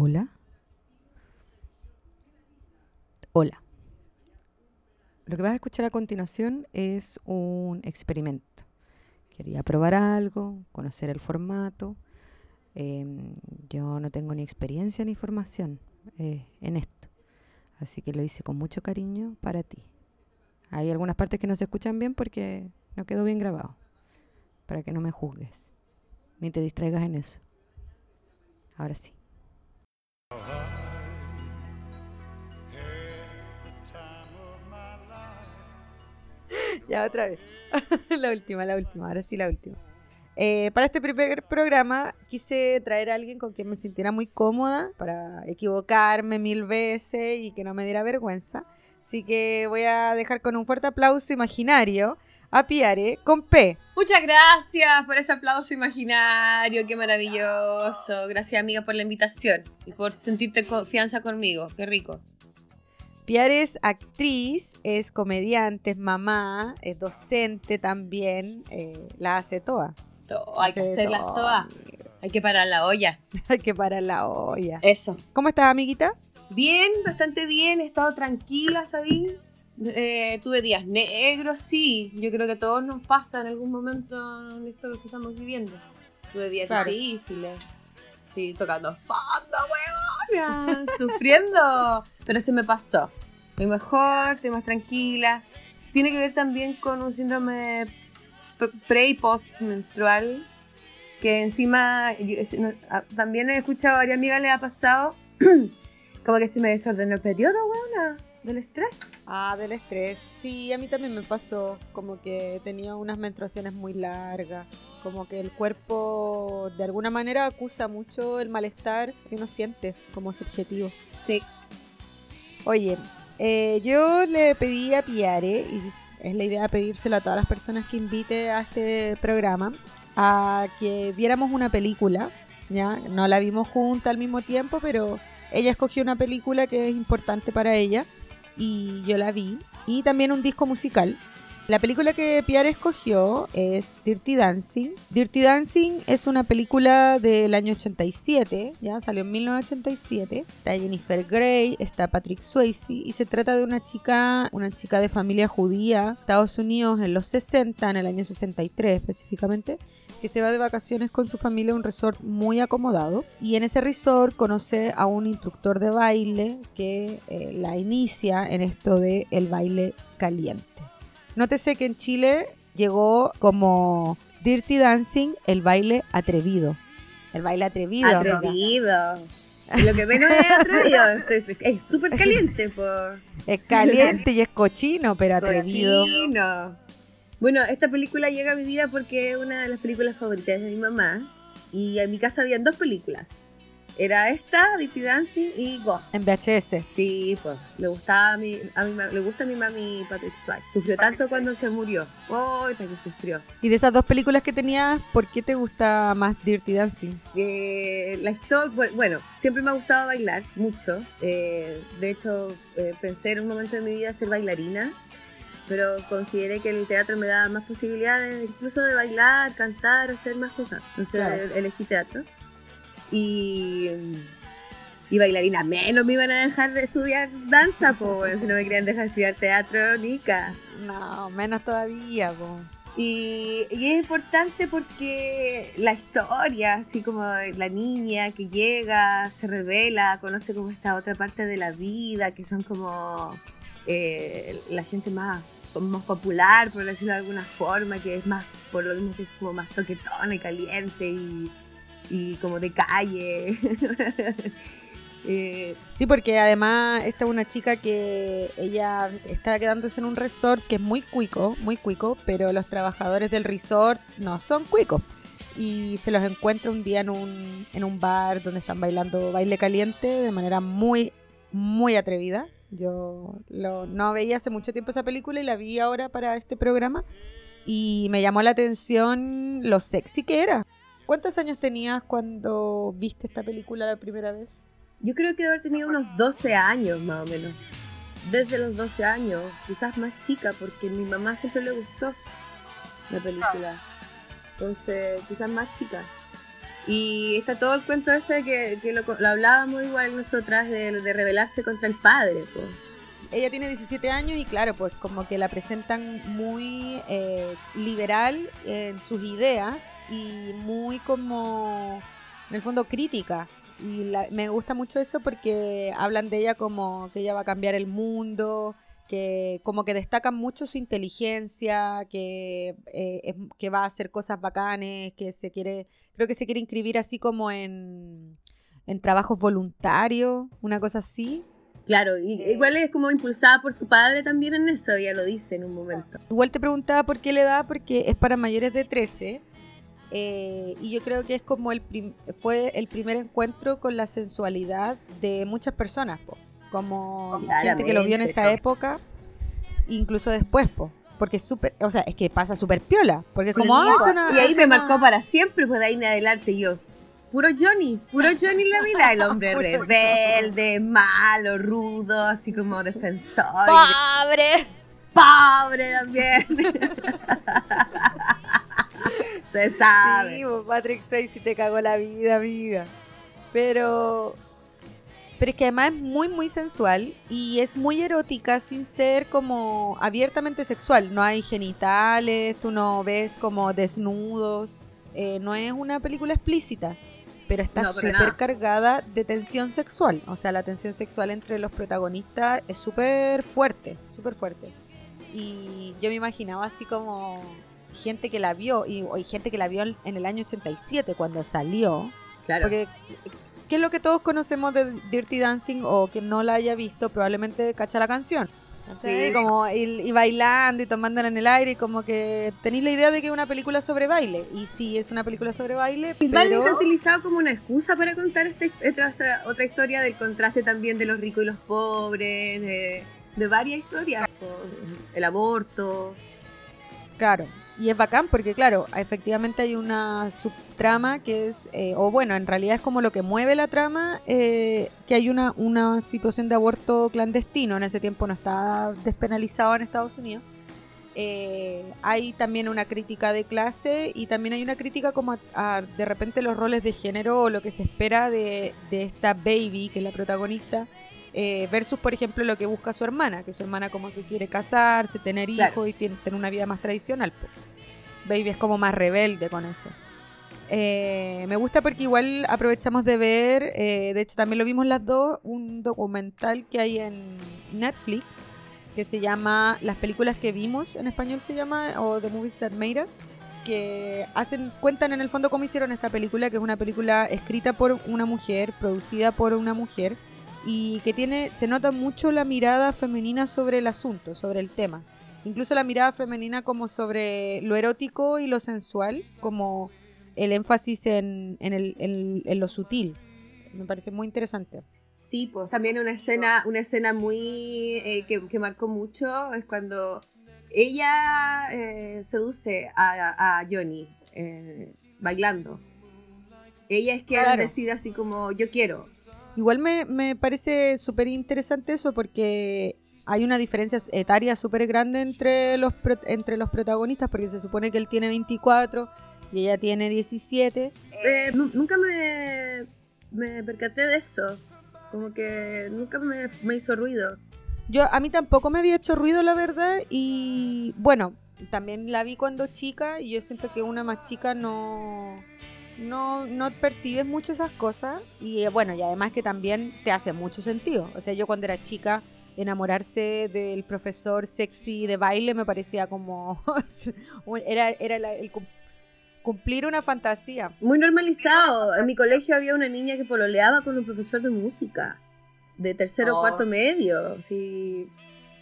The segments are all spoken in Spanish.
Hola. Hola. Lo que vas a escuchar a continuación es un experimento. Quería probar algo, conocer el formato. Em, yo no tengo ni experiencia ni formación eh, en esto. Así que lo hice con mucho cariño para ti. Hay algunas partes que no se escuchan bien porque no quedó bien grabado. Para que no me juzgues. Ni te distraigas en eso. Ahora sí. Ya otra vez. la última, la última, ahora sí la última. Eh, para este primer programa quise traer a alguien con quien me sintiera muy cómoda para equivocarme mil veces y que no me diera vergüenza. Así que voy a dejar con un fuerte aplauso imaginario a Piare con P. Muchas gracias por ese aplauso imaginario, qué maravilloso. Gracias amiga por la invitación y por sentirte confianza conmigo, qué rico. Piare es actriz, es comediante, es mamá, es docente también, eh, la hace toda. hay que hacerlas todas. Hay que parar la olla. hay que parar la olla. Eso. ¿Cómo estás, amiguita? Bien, bastante bien. He estado tranquila, ¿sabí? Eh, tuve días negros, sí. Yo creo que a todos nos pasa en algún momento en esto que estamos viviendo. Tuve días difíciles. Sí, tocando fondo, weón. sufriendo. Pero se me pasó. Estoy mejor, estoy más tranquila. Tiene que ver también con un síndrome pre y post menstrual. Que encima, también he escuchado a varias amigas le ha pasado. como que se me desordenó el periodo, weona. ¿Del estrés? Ah, del estrés. Sí, a mí también me pasó. Como que tenía unas menstruaciones muy largas. Como que el cuerpo de alguna manera acusa mucho el malestar que uno siente como subjetivo. Sí. Oye, eh, yo le pedí a Piare, y es la idea pedírselo a todas las personas que invite a este programa, a que viéramos una película. ¿ya? No la vimos junta al mismo tiempo, pero ella escogió una película que es importante para ella y yo la vi. Y también un disco musical. La película que Pierre escogió es Dirty Dancing. Dirty Dancing es una película del año 87, ya salió en 1987. Está Jennifer Grey, está Patrick Swayze y se trata de una chica, una chica de familia judía, Estados Unidos en los 60, en el año 63 específicamente que se va de vacaciones con su familia a un resort muy acomodado y en ese resort conoce a un instructor de baile que eh, la inicia en esto de el baile caliente. Nótese que en Chile llegó como Dirty Dancing el baile atrevido. El baile atrevido. Atrevido. Lo que menos es atrevido. es súper caliente. Por... Es caliente y es cochino, pero atrevido. Cochino. Bueno, esta película llega a mi vida porque es una de las películas favoritas de mi mamá. Y en mi casa habían dos películas. Era esta, Dirty Dancing y Ghost. En VHS. Sí, pues. Le gustaba a mi, a mi le gusta a mi mami Patrick Swayze. Sufrió tanto cuando se murió. Oh, que sufrió. Y de esas dos películas que tenías, ¿por qué te gusta más Dirty Dancing? Eh, la historia, bueno, siempre me ha gustado bailar mucho. Eh, de hecho, eh, pensé en un momento de mi vida ser bailarina pero consideré que el teatro me daba más posibilidades incluso de bailar, cantar, hacer más cosas. Entonces elegí teatro. Y, y bailarina menos me iban a dejar de estudiar danza, pues si no me querían dejar estudiar teatro, nica. No, menos todavía, pues. Y, y, es importante porque la historia, así como la niña que llega, se revela, conoce como esta otra parte de la vida, que son como eh, la gente más más popular, por decirlo de alguna forma, que es más, por lo mismo que es como más toquetona y caliente y, como de calle. Eh, sí, porque además esta es una chica que ella está quedándose en un resort que es muy cuico, muy cuico, pero los trabajadores del resort no son cuicos. Y se los encuentra un día en un, en un bar donde están bailando baile caliente de manera muy, muy atrevida. Yo no veía hace mucho tiempo esa película y la vi ahora para este programa y me llamó la atención lo sexy que era. ¿Cuántos años tenías cuando viste esta película la primera vez? Yo creo que debe haber tenido unos 12 años más o menos. Desde los 12 años, quizás más chica, porque a mi mamá siempre le gustó la película. Entonces, quizás más chica. Y está todo el cuento ese que, que lo, lo, hablábamos igual nosotras de, de rebelarse contra el padre. Pues. Ella tiene 17 años y claro, pues como que la presentan muy eh, liberal en sus ideas y muy como, en el fondo, crítica. Y la, me gusta mucho eso porque hablan de ella como que ella va a cambiar el mundo, que como que destacan mucho su inteligencia, que, eh, que va a hacer cosas bacanes, que se quiere, creo que se quiere inscribir así como en, en trabajos voluntarios, una cosa así. Claro, y, igual es como impulsada por su padre también en eso, ella lo dice en un momento. Igual te preguntaba por qué le da, porque es para mayores de 13. Eh, y yo creo que es como el fue el primer encuentro con la sensualidad de muchas personas como gente que lo vio en esa época, incluso después, po. Porque es súper, o sea, es que pasa súper piola. Porque como, ah, Y ahí me marcó para siempre, pues de ahí en adelante yo. Puro Johnny, puro Johnny en la vida, el hombre rebelde, malo, rudo, así como defensor. ¡Pobre! ¡Pobre también! Se sabe. Sí, Patrick Swayze te cagó la vida, amiga. Pero pero es que además es muy, muy sensual y es muy erótica sin ser como abiertamente sexual. No hay genitales, tú no ves como desnudos. Eh, no es una película explícita, pero está súper cargada de tensión sexual. O sea, la tensión sexual entre los protagonistas es súper fuerte, súper fuerte. Y yo me imaginaba así como gente que la vio, y, y gente que la vio en el año 87 cuando salió. Claro. Porque ¿Qué es lo que todos conocemos de Dirty Dancing o que no la haya visto, probablemente cacha la canción. Sí. Como y, bailando y tomándola en el aire y como que tenéis la idea de que es una película sobre baile. Y sí, es una película sobre baile, pero... Baile está utilizado como una excusa para contar este, esta, otra historia del contraste también de los ricos y los pobres, de, de varias historias. El aborto. Claro, y es bacán porque, claro, efectivamente hay una subtrama que es, eh, o bueno, en realidad es como lo que mueve la trama, eh, que hay una, una situación de aborto clandestino. En ese tiempo no está despenalizado en Estados Unidos. Eh, hay también una crítica de clase y también hay una crítica como a, de repente los roles de género o lo que se espera de, de esta baby, que es la protagonista, versus, por ejemplo, lo que busca su hermana, que su hermana como que quiere casarse, tener hijos y tiene, tener una vida más tradicional. Pues. Baby es como más rebelde con eso. Eh, me gusta porque igual aprovechamos de ver, eh, de hecho también lo vimos las dos, un documental que hay en Netflix que se llama Las películas que vimos, en español se llama, o The Movies That Made Us, que hacen, cuentan en el fondo cómo hicieron esta película, que es una película escrita por una mujer, producida por una mujer, y que tiene, se nota mucho la mirada femenina sobre el asunto, sobre el tema incluso la mirada femenina como sobre lo erótico y lo sensual, como el énfasis en, en, lo sutil. Me parece muy interesante. Sí, pues también una escena, una escena muy eh, que, marcó mucho es cuando ella eh, seduce a, Johnny eh, bailando. Ella es que decide así como yo quiero. Igual me, me parece súper interesante eso porque hay una diferencia etaria súper grande entre los, entre los protagonistas, porque se supone que él tiene 24 y ella tiene 17. Eh, nunca me, me percaté de eso. Como que nunca me, me, hizo ruido. Yo, a mí tampoco me había hecho ruido, la verdad. Y bueno, también la vi cuando chica y yo siento que una más chica no, no, no percibes mucho esas cosas. Y eh, bueno, y además que también te hace mucho sentido. O sea, yo cuando era chica enamorarse del profesor sexy de baile me parecía como era, era el cumplir una fantasía. Muy normalizado. En mi colegio había una niña que pololeaba con un profesor de música de tercero o oh. cuarto medio. Sí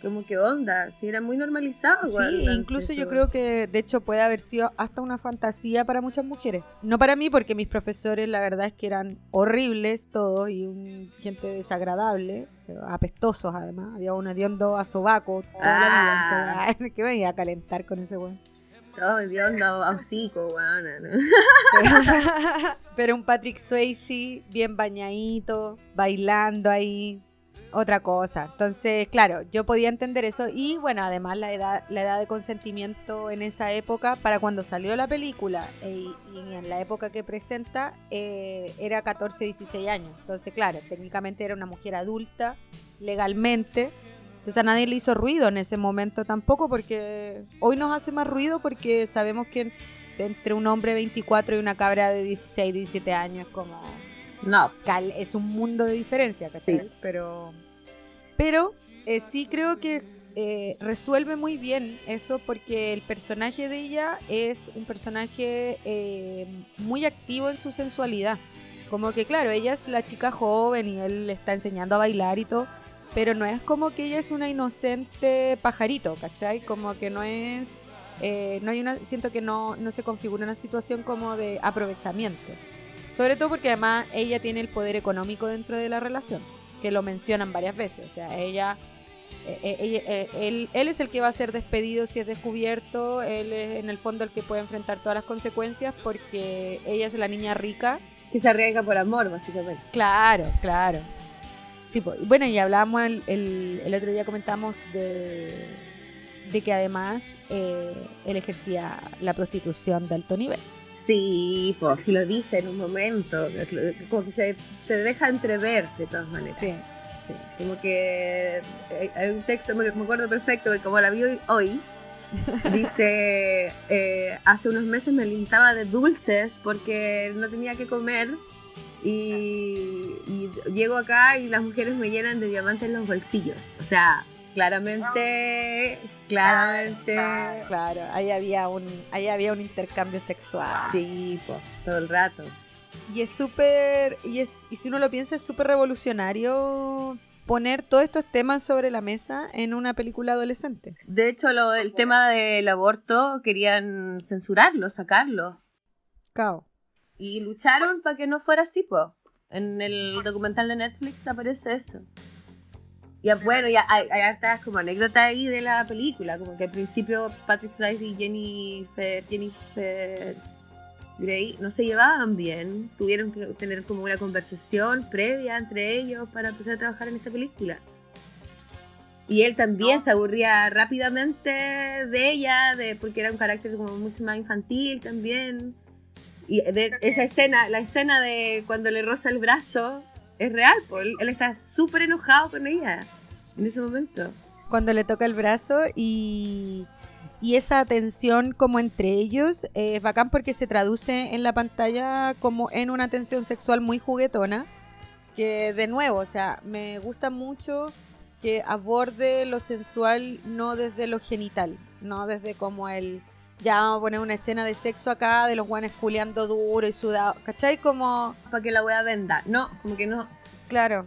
como que onda, sí, era muy normalizado. Sí, incluso yo creo que de hecho puede haber sido hasta una fantasía para muchas mujeres. No para mí, porque mis profesores la verdad es que eran horribles todos y un, gente desagradable, apestosos además. Había un hediondo a sobaco, ah. que me iba a calentar con ese weón. Todo hediondo a hocico, weón. Pero un Patrick Swayze bien bañadito, bailando ahí, otra cosa. Entonces, claro, yo podía entender eso. Y bueno, además la edad, la edad de consentimiento en esa época, para cuando salió la película eh, y en la época que presenta, eh, era 14, 16 años. Entonces, claro, técnicamente era una mujer adulta, legalmente. Entonces a nadie le hizo ruido en ese momento tampoco, porque hoy nos hace más ruido porque sabemos que entre un hombre de 24 y una cabra de 16, 17 años, como no. Es un mundo de diferencia, ¿cachai? Pero, pero eh, sí creo que eh, resuelve muy bien eso porque el personaje de ella es un personaje eh, muy activo en su sensualidad. Como que, claro, ella es la chica joven y él le está enseñando a bailar y todo, pero no es como que ella es una inocente pajarito, ¿cachai? Como que no es. no hay una. Siento que no, no se configura una situación como de aprovechamiento. Sobre todo porque además ella tiene el poder económico dentro de la relación, que lo mencionan varias veces. O sea, ella, eh, eh, eh, él, él, es el que va a ser despedido si es descubierto, él es en el fondo el que puede enfrentar todas las consecuencias porque ella es la niña rica. Que se arriesga por amor, básicamente. Claro, claro. Sí, bueno, y hablábamos el, el, otro día comentamos de, de que además él ejercía la prostitución de alto nivel. Sí, pues si lo dice en un momento, como que se, se deja entrever de todas maneras. Sí, sí. Como que hay un texto, me, acuerdo perfecto, como la vi hoy, dice, eh, hace unos meses me alimentaba de dulces porque no tenía que comer y, y llego acá y las mujeres me llenan de diamantes en los bolsillos. O sea, claramente, claramente. Claro, ahí había un, ahí había un intercambio sexual. Sí, pues, todo el rato. Y es súper, y es, y si uno lo piensa, es súper revolucionario poner todos estos temas sobre la mesa en una película adolescente. De hecho, lo, el tema del aborto querían censurarlo, sacarlo. Cao. Y lucharon para que no fuera así, pues. En el documental de Netflix aparece eso. Y bueno, ya hay, hay hartas como anécdotas ahí de la película, como que al principio Patrick Swayze y Jennifer, Jennifer Grey no se llevaban bien, tuvieron que tener como una conversación previa entre ellos para empezar a trabajar en esta película. Y él también se aburría rápidamente de ella, de, porque era un carácter como mucho más infantil también. Y de esa escena, la escena de cuando le roza el brazo, es real, él, está súper enojado con ella en ese momento. Cuando le toca el brazo y, y esa tensión como entre ellos es bacán porque se traduce en la pantalla como en una tensión sexual muy juguetona. Que de nuevo, o sea, me gusta mucho que aborde lo sensual no desde lo genital, no desde como el ya vamos a poner una escena de sexo acá, de los guanes culeando duro y sudado, ¿cachai? Como... Para que la wea venda, no, como que no. Claro.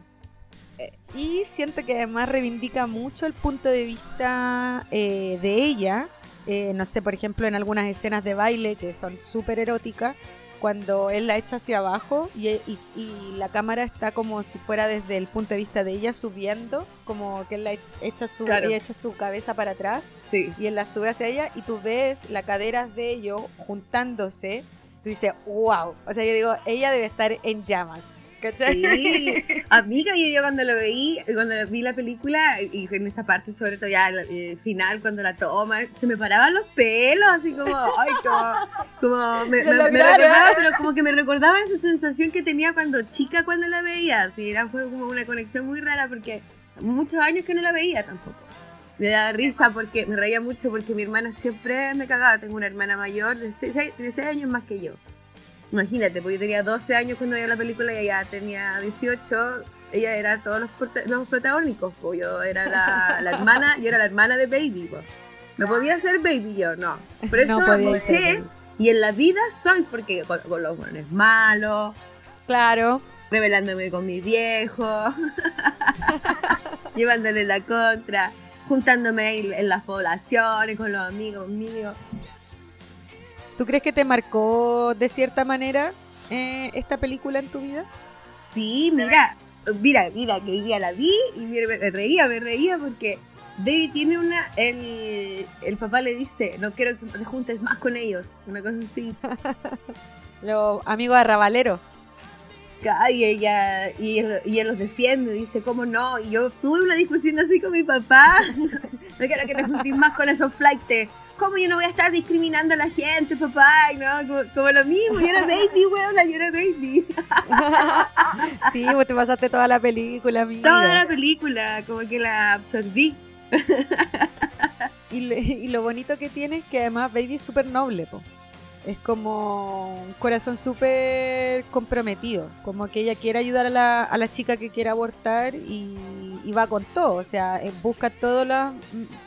Eh, y siento que además reivindica mucho el punto de vista eh, de ella, eh, no sé, por ejemplo, en algunas escenas de baile que son súper eróticas, cuando él la echa hacia abajo y, la cámara está como si fuera desde el punto de vista de ella subiendo, como que él la echa su, echa su cabeza para atrás y él la sube hacia ella y tú ves las caderas de ellos juntándose, tú dices, wow, o sea, yo digo, ella debe estar en llamas. Sí, amiga, y yo cuando lo veí, cuando vi la película, y en esa parte, sobre todo ya el, final, cuando la toma, se me paraban los pelos, así como, ay, como, me, recordaba, pero como que me recordaba esa sensación que tenía cuando chica, cuando la veía, así, era, fue como una conexión muy rara, porque muchos años que no la veía tampoco. Me daba risa porque me reía mucho porque mi hermana siempre me cagaba. Tengo una hermana mayor de 6 años más que yo. Imagínate, pues yo tenía 12 años cuando veía la película y ella tenía 18. Ella era todos los, los protagónicos, pues yo era la, la, hermana, yo era la hermana de Baby, pues. No podía ser Baby yo, no. Por eso no y en la vida soy, porque con, los buenos malos. Claro. Revelándome con mi viejo. llevándole la contra. Juntándome en las poblaciones con los amigos míos. ¿Tú crees que te marcó de cierta manera eh, esta película en tu vida? Sí, mira, mira, mira, que hoy día la vi y me reía, me reía porque David tiene una, el, el papá le dice, no quiero que te juntes más con ellos, una cosa así. Los amigos arrabaleros. y ella y él, y él los defiende, dice, ¿cómo no? Y yo tuve una discusión así con mi papá. no quiero que te juntís más con esos flights. ¿Cómo yo no voy a estar discriminando a la gente, papá? ¿no? Como, lo mismo, yo era baby, weón, yo era baby. sí, vos te pasaste toda la película, amiga. Toda la película, como que la absorbí. y, y, lo bonito que tiene es que además Baby es súper noble, po es como un corazón súper comprometido, como que ella quiere ayudar a la, a la chica que quiere abortar y, va con todo, o sea, eh, busca todas las,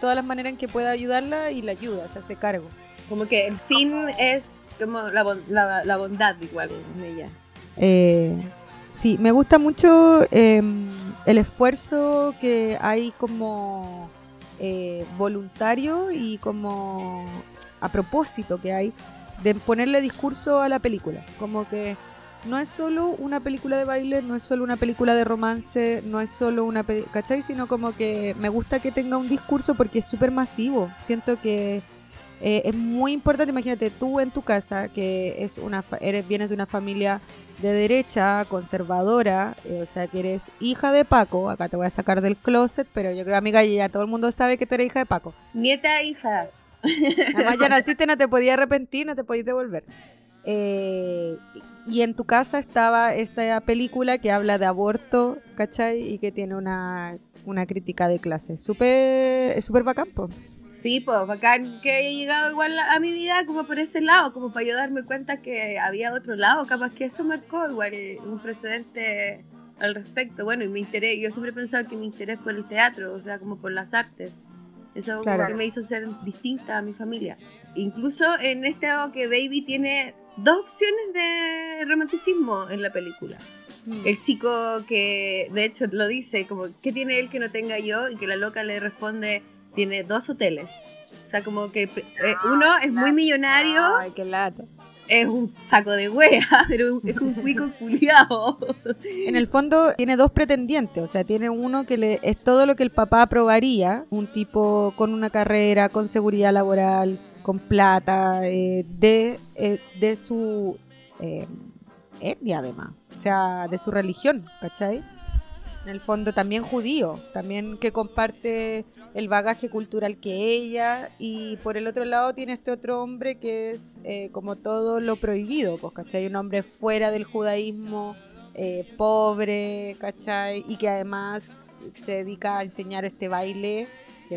todas las maneras en que pueda ayudarla y la ayuda, se hace cargo. Como que el fin es como la, la, bondad igual en ella. Eh, sí, me gusta mucho em, el esfuerzo que hay como eh, voluntario y como a propósito que hay de ponerle discurso a la película. Como que no es solo una película de baile, no es solo una película de romance, no es solo una película, ¿cachai? Sino como que me gusta que tenga un discurso porque es súper masivo. Siento que eh, es muy importante, imagínate, tú en tu casa, que es una eres vienes de una familia de derecha, conservadora, eh, o sea que eres hija de Paco, acá te voy a sacar del closet, pero yo creo, amiga, ya todo el mundo sabe que tú eres hija de Paco. Nieta, hija. Además ya naciste, no te podías arrepentir, no te podías devolver. Eh, y en tu casa estaba esta película que habla de aborto, ¿cachai? Y que tiene una, una crítica de clase. Súper, es súper bacán, po. Sí, pues bacán que haya llegado igual a mi vida como por ese lado, como para yo darme cuenta que había otro lado, capaz que eso marcó igual un precedente al respecto. Bueno, y mi interés, yo siempre he pensado que mi interés por el teatro, o sea, como por las artes. Eso que me hizo ser distinta a mi familia. Incluso en este que Baby tiene dos opciones de romanticismo en la película. Mm. El chico que de hecho lo dice, como, ¿qué tiene él que no tenga yo? Y que la loca le responde, tiene dos hoteles. O sea, como que eh, uno es muy millonario. Ay, qué lata es un saco de wea, pero es un cuico culiado. En el fondo tiene dos pretendientes, o sea, tiene uno que le, es todo lo que el papá aprobaría, un tipo con una carrera, con seguridad laboral, con plata, eh, de, eh, de su eh, etnia además, o sea, de su religión, ¿cachai? en el fondo también judío, también que comparte el bagaje cultural que ella y por el otro lado tiene este otro hombre que es eh, como todo lo prohibido, pues, ¿cachai? Un hombre fuera del judaísmo, eh, pobre, ¿cachai? Y que además se dedica a enseñar este baile.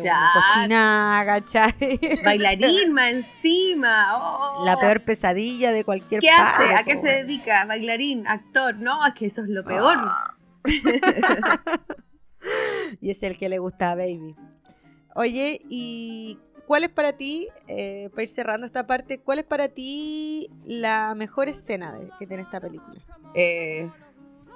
Que cochina, ¿cachai? Bailarín más encima. Oh. La peor pesadilla de cualquier ¿Qué hace? ¿A qué se dedica? Bailarín, actor. No, es que eso es lo peor. Ah. y es el que le gusta a Baby. Oye, ¿y cuál es para ti, eh, para ir cerrando esta parte, cuál es para ti la mejor escena de, que tiene esta película? Eh,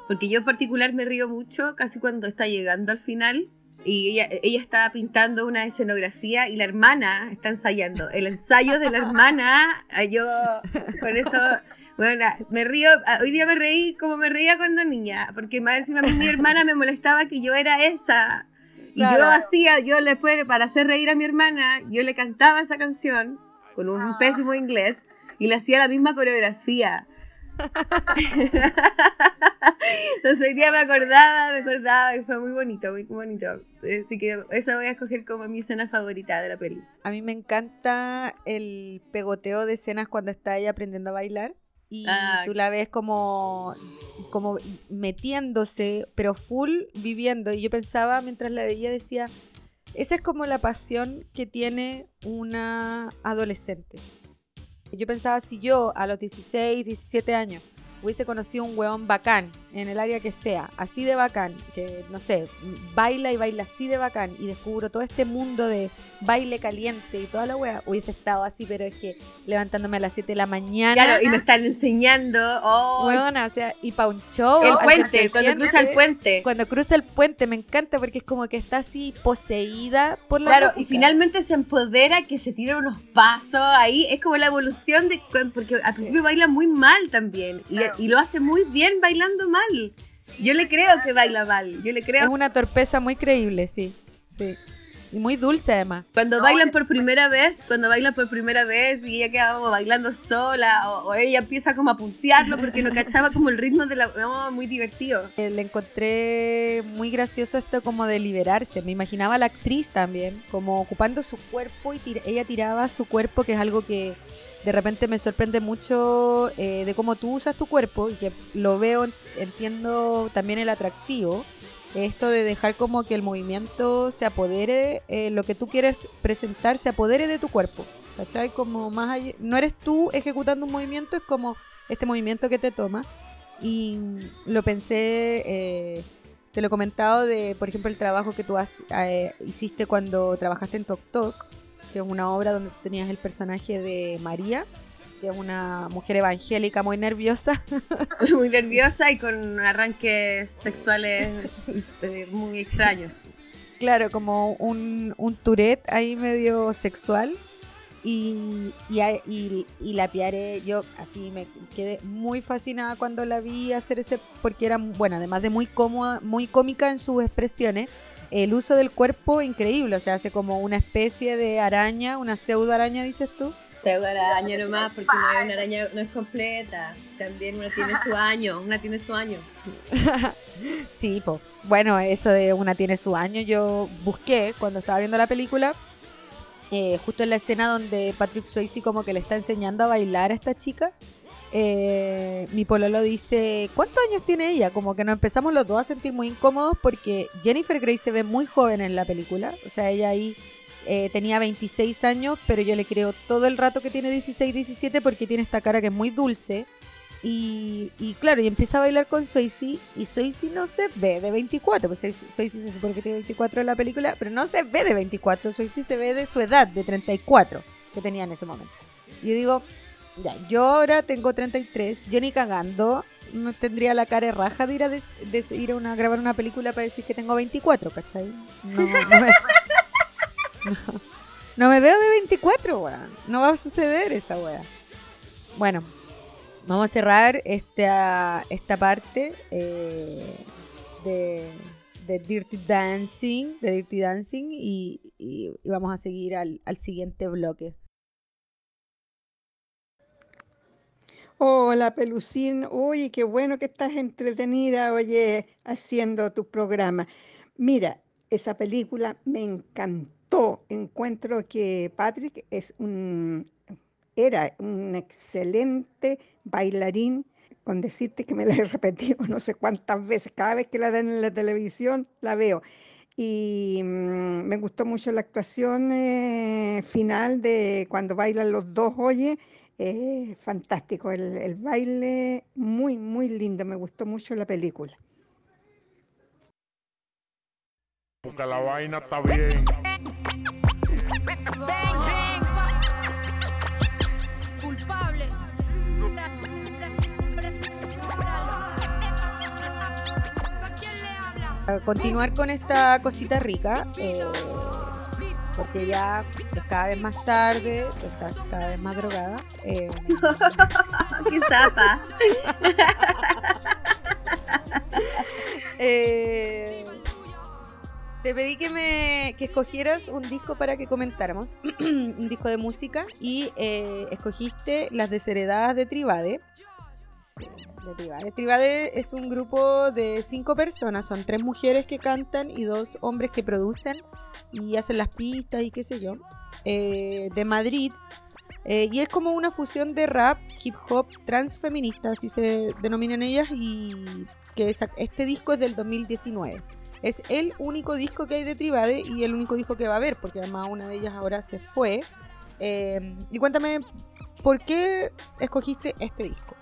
porque yo en particular me río mucho casi cuando está llegando al final y ella, ella está pintando una escenografía y la hermana está ensayando. El ensayo de la hermana, yo con eso bueno, me río, ah, hoy día me reí como me reía cuando niña, porque más encima mi hermana me molestaba que yo era esa. Y yo hacía, yo le puede, para hacer reír a mi hermana, yo le cantaba esa canción con un ah. pésimo inglés y le hacía la misma coreografía. Entonces hoy día me acordaba, me acordaba y fue muy bonito, muy bonito. Así que eso voy a escoger como mi escena favorita de la peli. A mí me encanta el pegoteo de escenas cuando está ella aprendiendo a bailar y ah, tú la ves como, como metiéndose, pero full viviendo. Y yo pensaba, mientras la veía, decía, esa es como la pasión que tiene una adolescente. Yo pensaba, si yo a los 16, 17 años hubiese conocido un weón bacán en el área que sea, así de bacán, que no sé, baila y baila así de bacán y descubro todo este mundo de baile caliente y toda la wea, hubiese estado así, pero es que levantándome a las 7 de la mañana. Claro, y me están enseñando. Oh, o sea, y pa' un show. El puente, cuando cruza el puente. Cuando cruza el puente, me encanta porque es como que está así poseída por la Claro, y finalmente se empodera que se tira unos pasos ahí. Es como la evolución de. Porque al principio baila muy mal también. Y, y lo hace muy bien bailando mal. Yo le creo que baila mal, yo le creo. Es una torpeza muy creíble, sí, sí. Y muy dulce además. Cuando bailan por primera vez, cuando bailan por primera vez y ella queda como bailando sola, o, ella empieza como a puntearlo porque no cachaba como el ritmo de la... No, muy divertido. Eh, le encontré muy gracioso esto como de liberarse. Me imaginaba a la actriz también, como ocupando su cuerpo y ella tiraba su cuerpo, que es algo que de repente me sorprende mucho eh, de cómo tú usas tu cuerpo y que lo veo, entiendo también el atractivo. Esto de dejar como que el movimiento se apodere, eh, lo que tú quieres presentar se apodere de tu cuerpo. ¿Cachai? Como más no eres tú ejecutando un movimiento, es como este movimiento que te toma. Y lo pensé, eh, te lo he comentado de, por ejemplo, el trabajo que tú has, hiciste cuando trabajaste en Tok Tok que es una obra donde tenías el personaje de María, que es una mujer evangélica muy nerviosa. muy nerviosa y con arranques sexuales eh, muy extraños. Claro, como un, un Tourette ahí medio sexual. Y, y, y, la Piare, yo así me quedé muy fascinada cuando la vi hacer ese, porque era, bueno, además de muy cómoda, muy cómica en sus expresiones, el uso del cuerpo increíble, o sea, hace como una especie de araña, una pseudo araña, dices tú. Pseudo araña nomás, porque no una araña, no es completa. También una tiene su año, una tiene su año. sí, pues. Bueno, eso de una tiene su año, yo busqué cuando estaba viendo la película. Eh, justo en la escena donde Patrick Swayze como que le está enseñando a bailar a esta chica eh, mi pololo dice, ¿cuántos años tiene ella? Como que nos empezamos los dos a sentir muy incómodos porque Jennifer Grey se ve muy joven en la película. O sea, ella ahí eh, tenía 26 años, pero yo le creo todo el rato que tiene 16, 17 porque tiene esta cara que es muy dulce. Y, claro, y empieza a bailar con Swayze y Swayze no se ve de 24, pues Swayze se supone que tiene 24 en la película, pero no se ve de 24, Swayze se ve de su edad, de 34 que tenía en ese momento. Y yo digo, ya, yo ahora tengo 33, yo ni cagando no tendría la cara raja de ir a, ir a una, grabar una película para decir que tengo 24, ¿cachai? No, me, veo de 24, weón. No va a suceder esa weá. Bueno, vamos a cerrar esta, esta parte eh, de, de, Dirty Dancing, de Dirty Dancing y, y, vamos a seguir al, al siguiente bloque. Hola, Pelucín. Uy, qué bueno que estás entretenida, oye, haciendo tu programa. Mira, esa película me encantó. Encuentro que Patrick es un, era un excelente bailarín, con decirte que me la he repetido no sé cuántas veces. Cada vez que la dan en la televisión, la veo. Y mm, me gustó mucho la actuación eh, final de cuando bailan los dos, oye eh, fantástico, el, el, baile muy, muy lindo, me gustó mucho la película. Porque la vaina está bien. Culpables. A continuar con esta cosita rica. Eh, porque ya es cada vez más tarde, estás cada vez más drogada. Eh, ¡Qué zapa! Eh, te pedí que me que escogieras un disco para que comentáramos, un disco de música, y eh, escogiste Las Desheredadas de Tribade. De Tribade. Tribade es un grupo de cinco personas, son tres mujeres que cantan y dos hombres que producen y hacen las pistas y qué sé yo, eh, de Madrid. Eh, y es como una fusión de rap, hip hop, transfeminista, así se denominan ellas, y que este disco es del 2019. Es el único disco que hay de Tribade y el único disco que va a haber, porque además una de ellas ahora se fue. Eh, y cuéntame, ¿por qué escogiste este disco?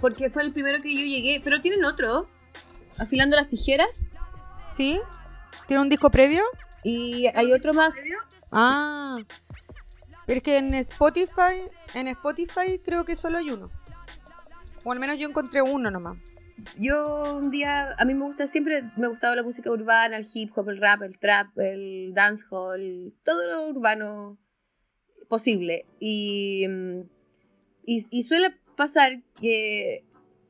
Porque fue el primero que yo llegué, pero tienen otro, Afilando las Tijeras. ¿Sí? ¿Tiene un disco previo? Y hay otro más. Ah. Pero es que en Spotify, en Spotify creo que solo hay uno. O al menos yo encontré uno nomás. Yo un día, a mí me gusta siempre, me gustaba la música urbana, el hip hop, el rap, el trap, el dancehall, todo lo urbano posible. Y, mm, y, y suele pasar que,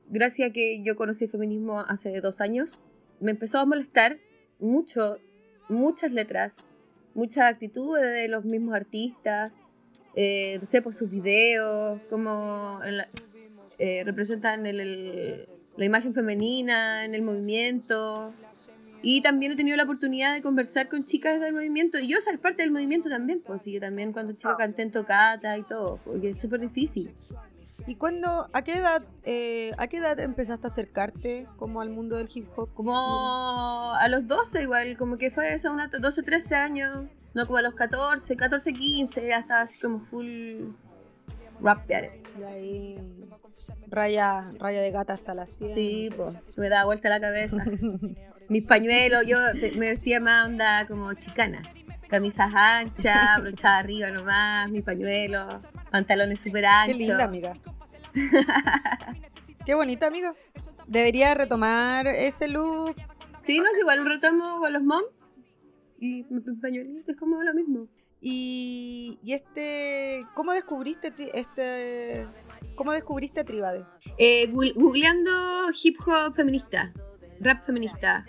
gracias a que yo conocí el feminismo hace dos años, me empezó a molestar mucho muchas letras muchas actitudes de los mismos artistas, eh, no sé, por sus videos, cómo eh, representan el- el- la imagen femenina en el movimiento. Y también he tenido la oportunidad de conversar con chicas del movimiento y yo ser parte del movimiento también, pues sí, yo también cuando chica canté en tocata y todo, porque es súper difícil. ¿Y cuándo, a qué edad, eh, a qué edad empezaste a acercarte como al mundo del hip hop? Como a los 12 igual, como que fue esa una 12, 13 años, no como a los 14, 14, 15, ya estaba así como full rap battle. Y ahí raya, raya de gata hasta las 100. Sí, pues, me daba vuelta la cabeza. Mis pañuelos, yo me vestía más onda como chicana. Camisas anchas, brochada arriba nomás, mis pañuelos, pantalones súper Qué anchos. linda, amiga. Qué bonita, amiga. Debería retomar ese look. Sí, no, es igual retomo con los moms y mis pañuelitos, es como lo mismo. Y, y este, ¿cómo descubriste este, cómo descubriste a Tribade? Eh, googleando hip hop feminista, rap feminista.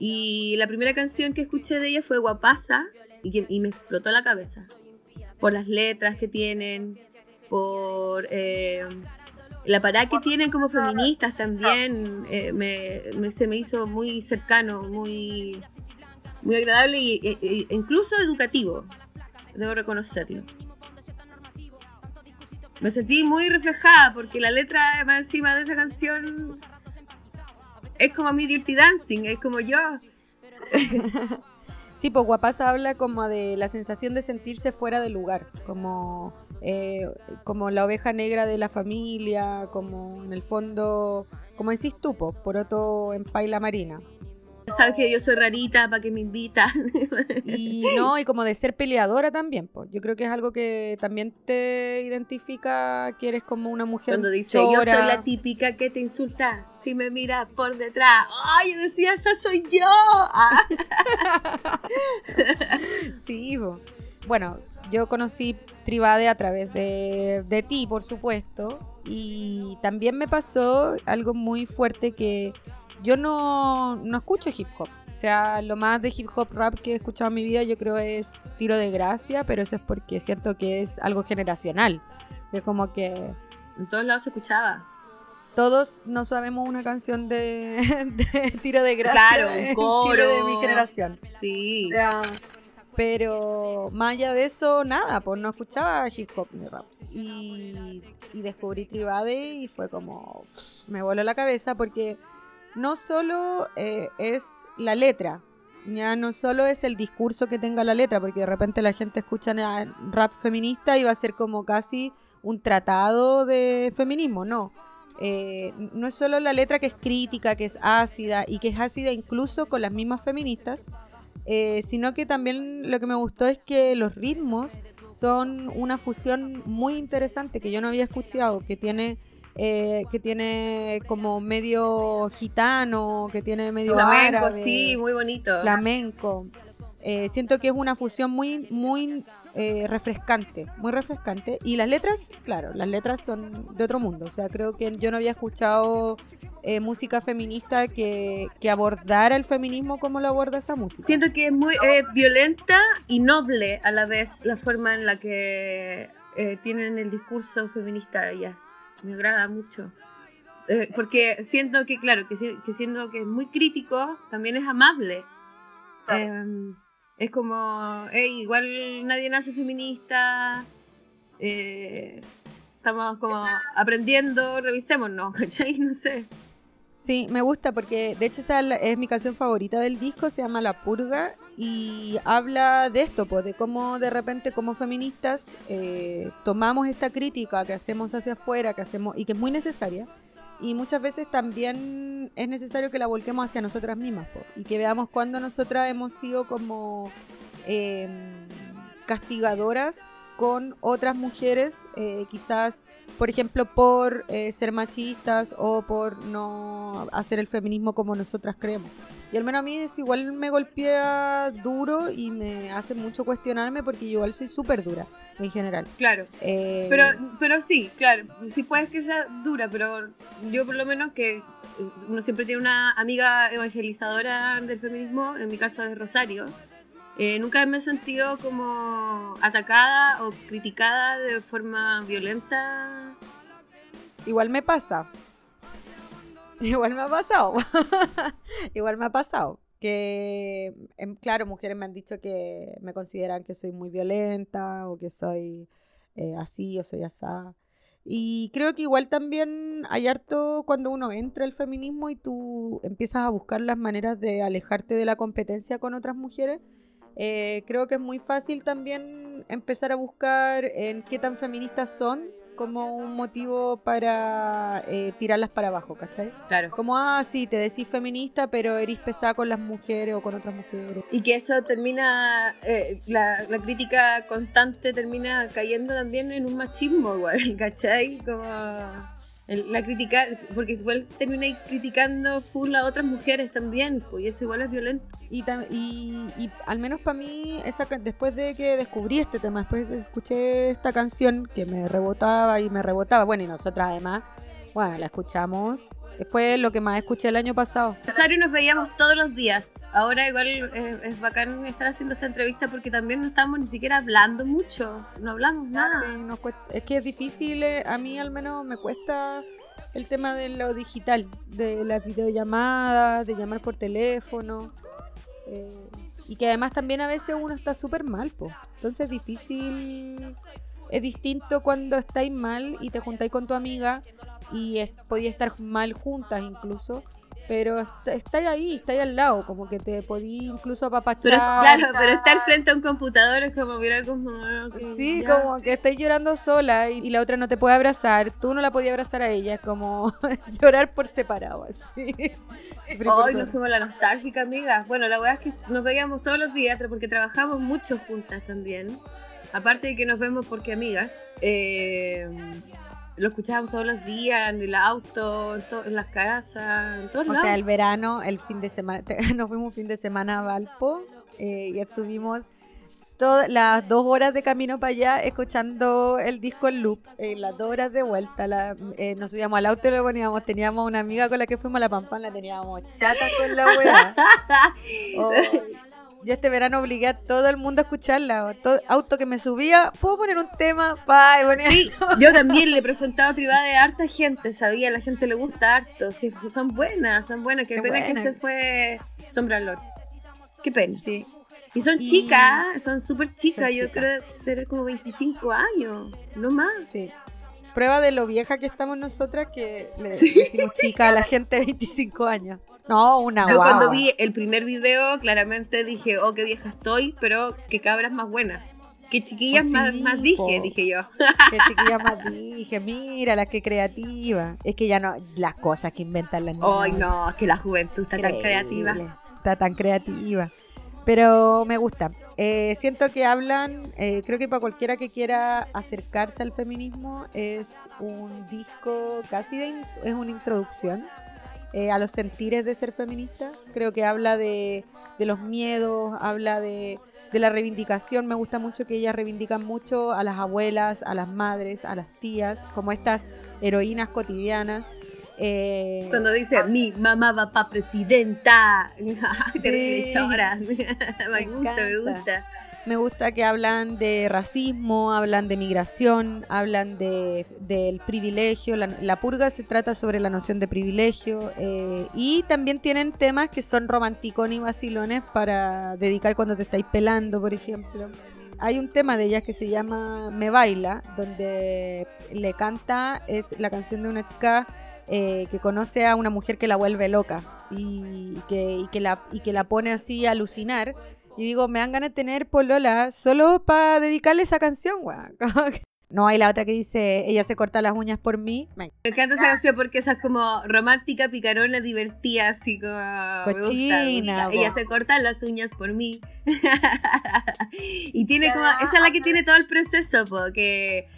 Y la primera canción que escuché de ella fue Guapasa y, que- y me explotó la cabeza. Por las letras que tienen, por eh, la parada que tienen como feministas también. eh, me, se me hizo muy cercano, muy, muy agradable e- e- incluso educativo. Debo reconocerlo. Me sentí muy reflejada porque la letra más encima de esa canción es como mi Dirty Dancing, es como yo. Sí, pues Guapasa habla como de la sensación de sentirse fuera de lugar, como, eh, como la oveja negra de la familia, como en el fondo, como decís tú, pues, poroto en paila marina. Sabes que yo soy rarita, ¿para que me invita? Y no, y como de ser peleadora también, pues. Yo creo que es algo que también te identifica que eres como una mujer Cuando dice, yo soy la típica que te insulta si me mira por detrás. ¡Ay, yo decía, esa soy yo! Ah. Sí, po. bueno, yo conocí Tribade a través de, de ti, por supuesto, y también me pasó algo muy fuerte que yo no, no escucho hip hop. O sea, lo más de hip hop rap que he escuchado en mi vida yo creo es Tiro de Gracia, pero eso es porque siento que es algo generacional. Es como que En todos lados se escuchaba. todos no sabemos una canción de, de Tiro de Gracia Claro, un coro. Chile de mi generación. Sí. O sea, pero más allá de eso, nada, pues no escuchaba hip hop ni rap. Y, y descubrí Tribade y fue como. Me voló la cabeza porque no solo eh, es la letra, ya no solo es el discurso que tenga la letra, porque de repente la gente escucha rap feminista y va a ser como casi un tratado de feminismo, no. Eh, no es solo la letra que es crítica, que es ácida y que es ácida incluso con las mismas feministas, eh, sino que también lo que me gustó es que los ritmos son una fusión muy interesante que yo no había escuchado, que tiene eh, que tiene como medio gitano, que tiene medio Flamenco, árabe, sí, muy bonito. flamenco. Eh, siento que es una fusión muy muy eh, refrescante, muy refrescante. Y las letras, claro, las letras son de otro mundo. O sea, creo que yo no había escuchado eh, música feminista que, que abordara el feminismo como lo aborda esa música. Siento que es muy violenta y noble a la vez la forma en la que tienen el discurso feminista ellas. Me agrada mucho. Eh, porque siento que, claro, que, que siendo que es muy crítico, también es amable. Eh, es como, hey, igual nadie nace feminista. eh, estamos como aprendiendo, revisémonos, ¿cachai? No sé. Sí, me gusta porque de hecho es mi canción favorita del disco, se llama La Purga y habla de esto, pues de cómo de repente como feministas eh, tomamos esta crítica que hacemos hacia afuera, que hacemos y que es muy necesaria y muchas veces también es necesario que la volquemos hacia nosotras mismas po, y que veamos cuando nosotras hemos sido como eh, castigadoras con otras mujeres, eh, quizás, por ejemplo, por eh, ser machistas o por no hacer el feminismo como nosotras creemos. Y al menos a mí es igual me golpea duro y me hace mucho cuestionarme porque yo igual soy súper dura en general. Claro. Eh, Pero, pero sí, claro, sí puedes que sea dura, pero yo por lo menos que uno siempre tiene una amiga evangelizadora del feminismo, en mi caso es Rosario, Eh, nunca me he sentido como atacada o criticada de forma violenta. Igual me pasa. Igual me ha pasado. Igual me ha pasado. Que, em, claro, mujeres me han dicho que me consideran que soy muy violenta o que soy eh, así o soy asá. Y creo que igual también hay harto cuando uno entra al feminismo y tú empiezas a buscar las maneras de alejarte de la competencia con otras mujeres. Eh, creo que es muy fácil también empezar a buscar en qué tan feministas son como un motivo para eh, tirarlas para abajo, ¿cachai? Claro. Como, ah, sí, te decís feminista, pero eres pesada con las mujeres o con otras mujeres. Y que eso termina, eh, la, la crítica constante termina cayendo también en un machismo igual, ¿cachai? Como la crítica, porque igual termina criticando full a otras mujeres también, pues y eso igual es violento. Y, al menos para mí, esa, después de que descubrí este tema, después que escuché esta canción que me rebotaba y me rebotaba, bueno, y nosotras además, bueno, la escuchamos, fue lo que más escuché el año pasado. Rosario nos veíamos todos los días. Ahora igual eh, es bacán estar haciendo esta entrevista porque también no estamos ni siquiera hablando mucho, no hablamos nada. Sí, nos cuesta- es que es difícil, eh, a mí al menos me cuesta el tema de lo digital, de las videollamadas, de llamar por teléfono. eh, y que además también a veces uno está súper mal, pues. Entonces es difícil, es distinto cuando estáis mal y te juntáis con tu amiga y es, podía estar mal juntas incluso. Pero est- estáis ahí, estáis al lado, como que te podí incluso apapachar. Pero claro, pero estar frente a un computador es como mirar como... ok, Sí, ya. como que estáis llorando sola y, y la otra no te puede abrazar, tú no la podías abrazar a ella, es como llorar por separado, así. Hoy nos fuimos la nostálgica, amiga. Bueno, la verdad es que nos veíamos todos los días, pero porque trabajamos mucho juntas también. Aparte de que nos vemos porque amigas. eh, lo escuchábamos todos los días, en el auto, en, to- en las casas, en todos O lados. sea, el verano, el fin de semana, nos fuimos un fin de semana a Valpo eh, y estuvimos todas las dos horas de camino para allá escuchando el disco en loop, eh, las dos horas de vuelta, la- eh, nos subíamos al auto y lo poníamos, teníamos una amiga con la que fuimos a La Pampa, la teníamos chata con la weá. Oh, yo este verano obligué a todo el mundo a escucharla, todo, auto que me subía, puedo poner un tema, pa, y ponía- Sí, yo también le he presentado Tribade a harta gente, sabía, la gente le gusta harto. Sí, son buenas, son buenas. Qué Qué pena que buena. se fue Sombra Lord. Qué pena. Sí. Y son Y- chicas, son súper chicas, yo creo tener como 25 años, no más. Sí. Prueba de lo vieja que estamos nosotras que le Sí. decimos chica a la gente de 25 años. No, una Yo guagua. cuando vi el primer video, claramente dije, oh, qué vieja estoy, pero qué cabras más buenas. Qué chiquillas Oh, más, sí, más dije, po. dije yo. Qué chiquilla más dije, mira, la que creativa. Es que ya no, las cosas que inventan las niñas. Ay, no, es que la juventud está tan Increíble. creativa. Está tan creativa. Pero me gusta. Eh, siento que hablan, eh, creo que para cualquiera que quiera acercarse al feminismo es un disco casi de, es una introducción eh, a los sentires de ser feminista. Creo que habla de, de los miedos, habla de, de la reivindicación. Me gusta mucho que ellas reivindican mucho a las abuelas, a las madres, a las tías, como estas heroínas cotidianas. Eh, Cuando dice, mi mamá va pa' presidenta. Sí. me, gusta, me gusta. Me gusta que hablan de racismo, hablan de migración, hablan de, del privilegio. La, purga se trata sobre la noción de privilegio. eh, y también tienen temas que son romanticones y vacilones para dedicar cuando te estáis pelando, por ejemplo. Hay un tema de ellas que se llama Me Baila, donde le canta, es la canción de una chica eh, que conoce a una mujer que la vuelve loca y que, y que, la, y que la pone así a alucinar. Y digo, me dan ganas de tener polola solo para dedicarle esa canción, weón. No, hay la otra que dice, ella se corta las uñas por mí. Me- encanta esa canción porque esa es como romántica, picarona, divertida, así como. me gusta, Cochina, me gusta. Ella se corta las uñas por mí. y tiene como. Esa es la que tiene todo el proceso, porque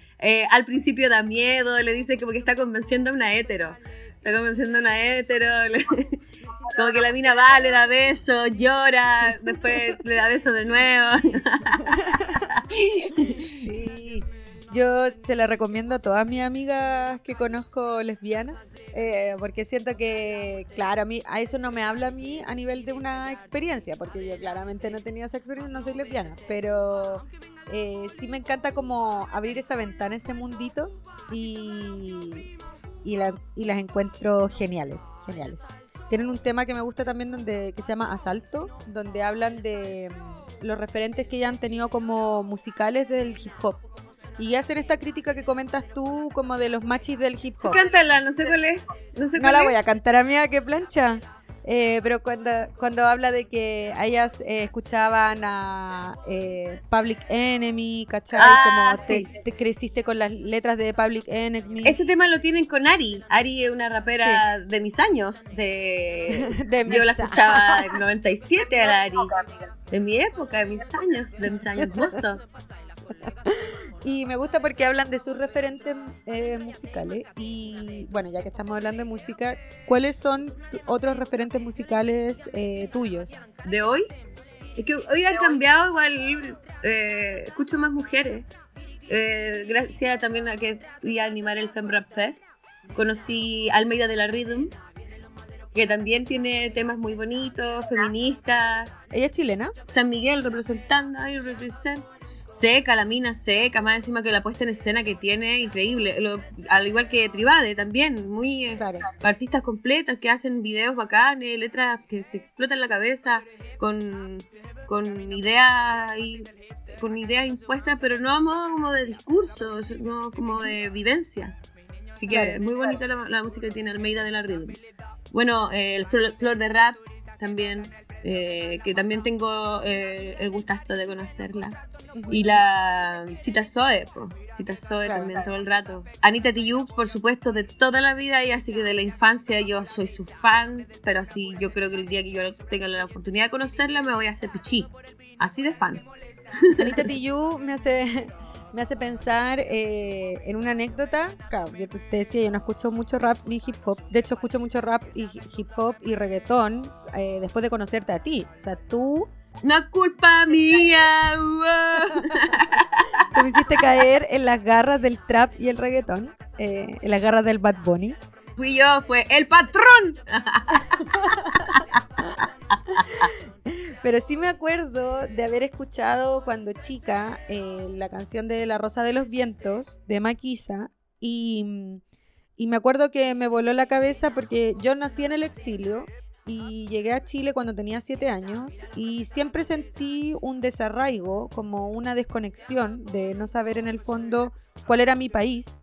al principio da miedo, le dice como que está convenciendo a una hetero. Está convenciendo a una hetero. le- como que la mina va, le da besos, llora, después le da besos de nuevo. Sí. Yo se la recomiendo a todas mis amigas que conozco lesbianas, eh, porque siento que, claro, a mí a eso no me habla a mí a nivel de una experiencia, porque yo claramente no tenía esa experiencia, no soy lesbiana, pero eh, sí me encanta como abrir esa ventana, ese mundito y, y, la- y las encuentro geniales, geniales. Tienen un tema que me gusta también donde que se llama Asalto, donde hablan de mm, los referentes que ya han tenido como musicales del hip hop. Y hacen esta crítica que comentas tú como de los machis del hip hop. Cántala, no sé cuál es. No sé No cuál la es. voy a cantar a mí a qué plancha. Eh, pero cuando, cuando habla de que ellas eh, escuchaban a eh, Public Enemy, ¿cachai? Ah, como te, sí. te creciste con las letras de Public Enemy. Ese tema lo tienen con Ari. Ari es una rapera de mis años. De... de Yo la escuchaba en 97 a la Ari. De mi época, de mis años, de mis años mozos. Y me gusta porque hablan de sus referentes eh, musicales. Y bueno, ya que estamos hablando de música, ¿cuáles son otros referentes musicales eh, tuyos? de hoy. Es que hoy han cambiado igual, eh, escucho más mujeres. Eh, gracias también a que fui a animar el Fem Rap Fest. Conocí Almeida de la Rhythm, que también tiene temas muy bonitos, feministas. ¿Ella es chilena? San Miguel representando, ahí represent. Seca, la mina seca, más encima que la puesta en escena que tiene, increíble. Lo- al igual que Tribade también, muy eh, Claro. artistas completas que hacen videos bacanes, letras que te explotan la cabeza con, con ideas y con ideas impuestas, pero no a modo como de discursos, no como de vivencias. Así que Claro. muy bonita la, la música que tiene Almeida de la Rhythm. Bueno, eh, el Flor de Rap también, eh, que también tengo eh, el gustazo de conocerla. Y la Cita Zoe, po. Cita Zoe Claro, también claro. todo el rato. Anita Tijoux, por supuesto, de toda la vida y así que de la infancia yo soy su fans, pero así yo creo que el día que yo tenga la oportunidad de conocerla me voy a hacer pichí. Así de fans. Anita Tijoux me hace, me hace pensar eh, en una anécdota. Claro, yo te decía, yo no escucho mucho rap ni hip hop. De hecho, escucho mucho rap y hi- hip hop y reggaetón eh, después de conocerte a ti. O sea, tú, No es culpa mía. tú me hiciste caer en las garras del trap y el reggaetón. eh, en las garras del Bad Bunny. Fui yo, fue el patrón. Pero sí me acuerdo de haber escuchado cuando chica eh, la canción de La Rosa de los Vientos de Maquisa y, y me acuerdo que me voló la cabeza porque yo nací en el exilio y llegué a Chile cuando tenía siete años y siempre sentí un desarraigo, como una desconexión de no saber en el fondo cuál era mi país.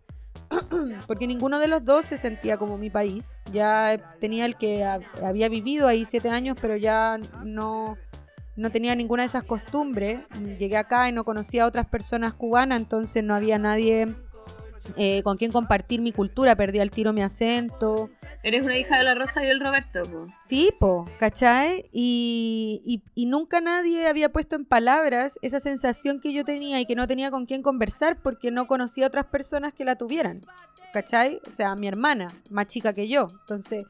Porque ninguno de los dos se sentía como mi país. Ya tenía el que hab- había vivido ahí siete años, pero ya no, no tenía ninguna de esas costumbres. Llegué acá y no conocía a otras personas cubanas, entonces no había nadie eh, con quien compartir mi cultura. Perdí al tiro mi acento. Eres una hija de la Rosa y el Roberto. po. Sí, po, ¿cachai? Y, y, y nunca nadie había puesto en palabras esa sensación que yo tenía y que no tenía con quién conversar porque no conocía a otras personas que la tuvieran, ¿cachai? O sea, mi hermana, más chica que yo. Entonces,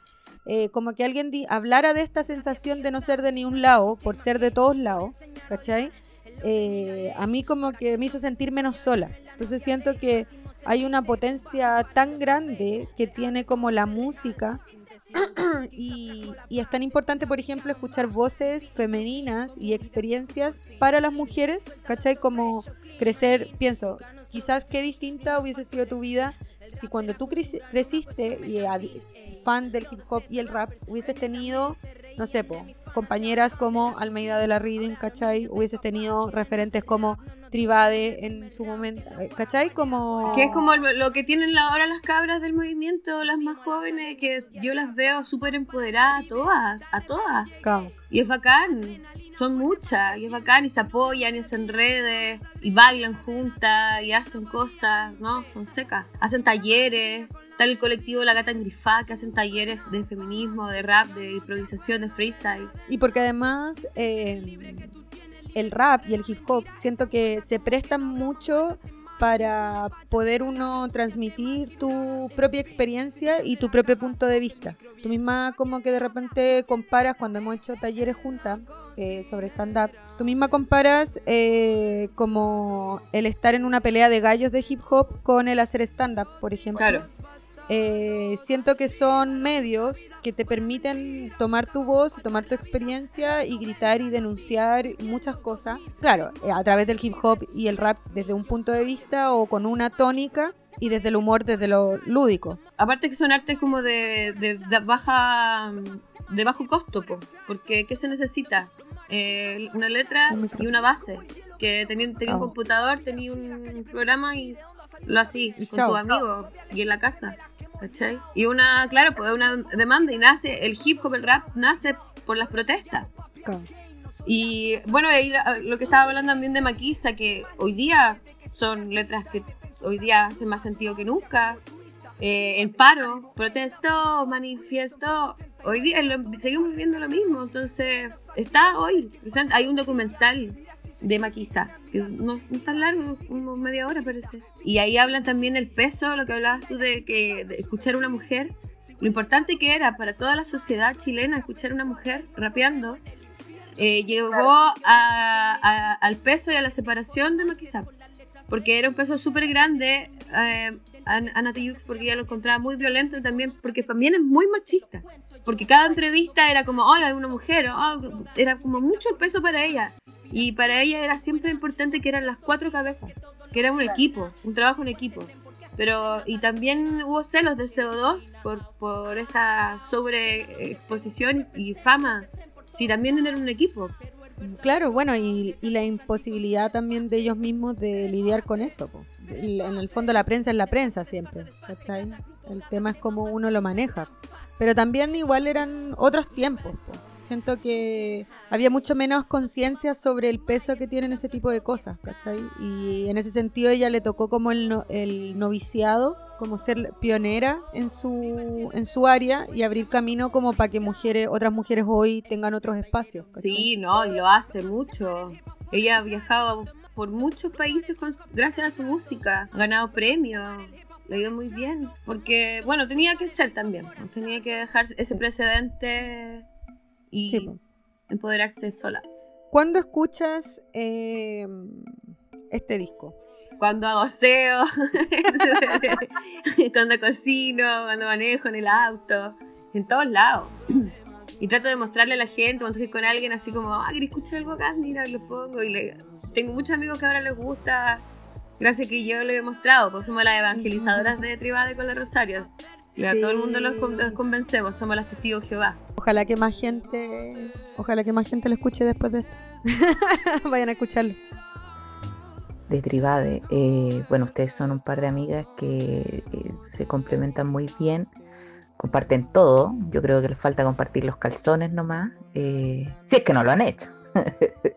eh, como que alguien hablara de esta sensación de no ser de ni un lado, por ser de todos lados, ¿cachai? Eh, a mí como que me hizo sentir menos sola. Entonces siento que hay una potencia tan grande que tiene como la música y, es tan importante, por ejemplo, escuchar voces femeninas y experiencias para las mujeres, ¿cachai? Como crecer, pienso, quizás qué distinta hubiese sido tu vida si cuando tú creci- creciste y fan del hip hop y el rap hubieses tenido, no sé, po, compañeras como Almeida de la Reading, ¿cachai? Hubieses tenido referentes como Tribade en su momento, eh, ¿cachai? Como... Que es como lo que tienen ahora las cabras del movimiento, las más jóvenes, que yo las veo súper empoderadas a todas, a todas. Y es bacán, son muchas, y es bacán, y se apoyan, y hacen redes, y bailan juntas, y hacen cosas, ¿no? Son secas. Hacen talleres, está el colectivo La Gata Engrifada, que hacen talleres de feminismo, de rap, de improvisación, de freestyle. Y porque además eh, el rap y el hip hop siento que se prestan mucho para poder uno transmitir tu propia experiencia y tu propio punto de vista. Tú misma como que de repente comparas cuando hemos hecho talleres juntas eh, sobre stand-up. Tú misma comparas eh, como el estar en una pelea de gallos de hip hop con el hacer stand-up, por ejemplo. Claro. Eh, siento que son medios que te permiten tomar tu voz, tomar tu experiencia y gritar y denunciar muchas cosas. Claro, eh, a través del hip hop y el rap desde un punto de vista o con una tónica y desde el humor, desde lo lúdico. Aparte que son artes como de, de- de baja de bajo costo, po, porque ¿qué se necesita? Eh, una letra y una base. Que tenía, tenía un computador, tenía un programa y lo hacía Y con chao. tus amigos y en la casa. ¿Cachai? Y una, claro, pues una demanda y nace, el hip hop, el rap nace por las protestas. Y bueno, ahí lo que estaba hablando también de Maquisa, que hoy día son letras que hoy día hacen más sentido que nunca. Eh, el paro, protesto, manifiesto. Hoy día lo- seguimos viviendo lo mismo. Entonces, está hoy. presente. Hay un documental de Maquisa, que no, no es tan largo, como media hora parece. Y ahí hablan también el peso, lo que hablabas tú de, que, de escuchar a una mujer. Lo importante que era para toda la sociedad chilena escuchar a una mujer rapeando eh, llegó a- a- al peso y a la separación de Maquisa. Porque era un peso súper grande eh, a, Nati porque ella lo encontraba muy violento y también porque también es muy machista. Porque cada entrevista era como, oiga, hay una mujer, oh, era como mucho el peso para ella. Y para ella era siempre importante que eran las cuatro cabezas, que era un equipo, un trabajo en equipo. Pero, y también hubo celos de CO2 por, por esta sobreexposición y fama. Sí, también era un equipo. Claro, bueno, y, y la imposibilidad también de ellos mismos de lidiar con eso. po. En el fondo la prensa es la prensa siempre, ¿cachai? El tema es cómo uno lo maneja. Pero también igual eran otros tiempos. po. Siento que había mucho menos conciencia sobre el peso que tienen ese tipo de cosas, ¿cachai? Y en ese sentido ella le tocó como el, no- el noviciado, como ser pionera en su, en su área y abrir camino como para que mujeres, otras mujeres hoy tengan otros espacios. ¿cachai? Sí, no, y lo hace mucho. Ella ha viajado por muchos países con- gracias a su música, ha ganado premios, le ha ido muy bien. Porque, bueno, tenía que ser también, tenía que dejar ese precedente y Sí, empoderarse sola. ¿Cuándo escuchas eh, este disco? Cuando hago SEO, cuando cocino, cuando manejo en el auto, en todos lados. Y trato de mostrarle a la gente cuando estoy con alguien así como, ah, ¿querés escuchar algo acá? Mira, lo pongo. Y le- tengo muchos amigos que ahora les gusta, gracias que yo lo he mostrado, pues somos las evangelizadoras de Tribade con la Rosario. A Sí. todo el mundo los, con- los convencemos, somos las testigos de Jehová. Ojalá que más gente, ojalá que más gente lo escuche después de esto. Vayan a escucharlo. de Tribade. Eh, bueno, ustedes son un par de amigas que eh, se complementan muy bien, comparten todo. Yo creo que les falta compartir los calzones nomás, eh, si es que no lo han hecho.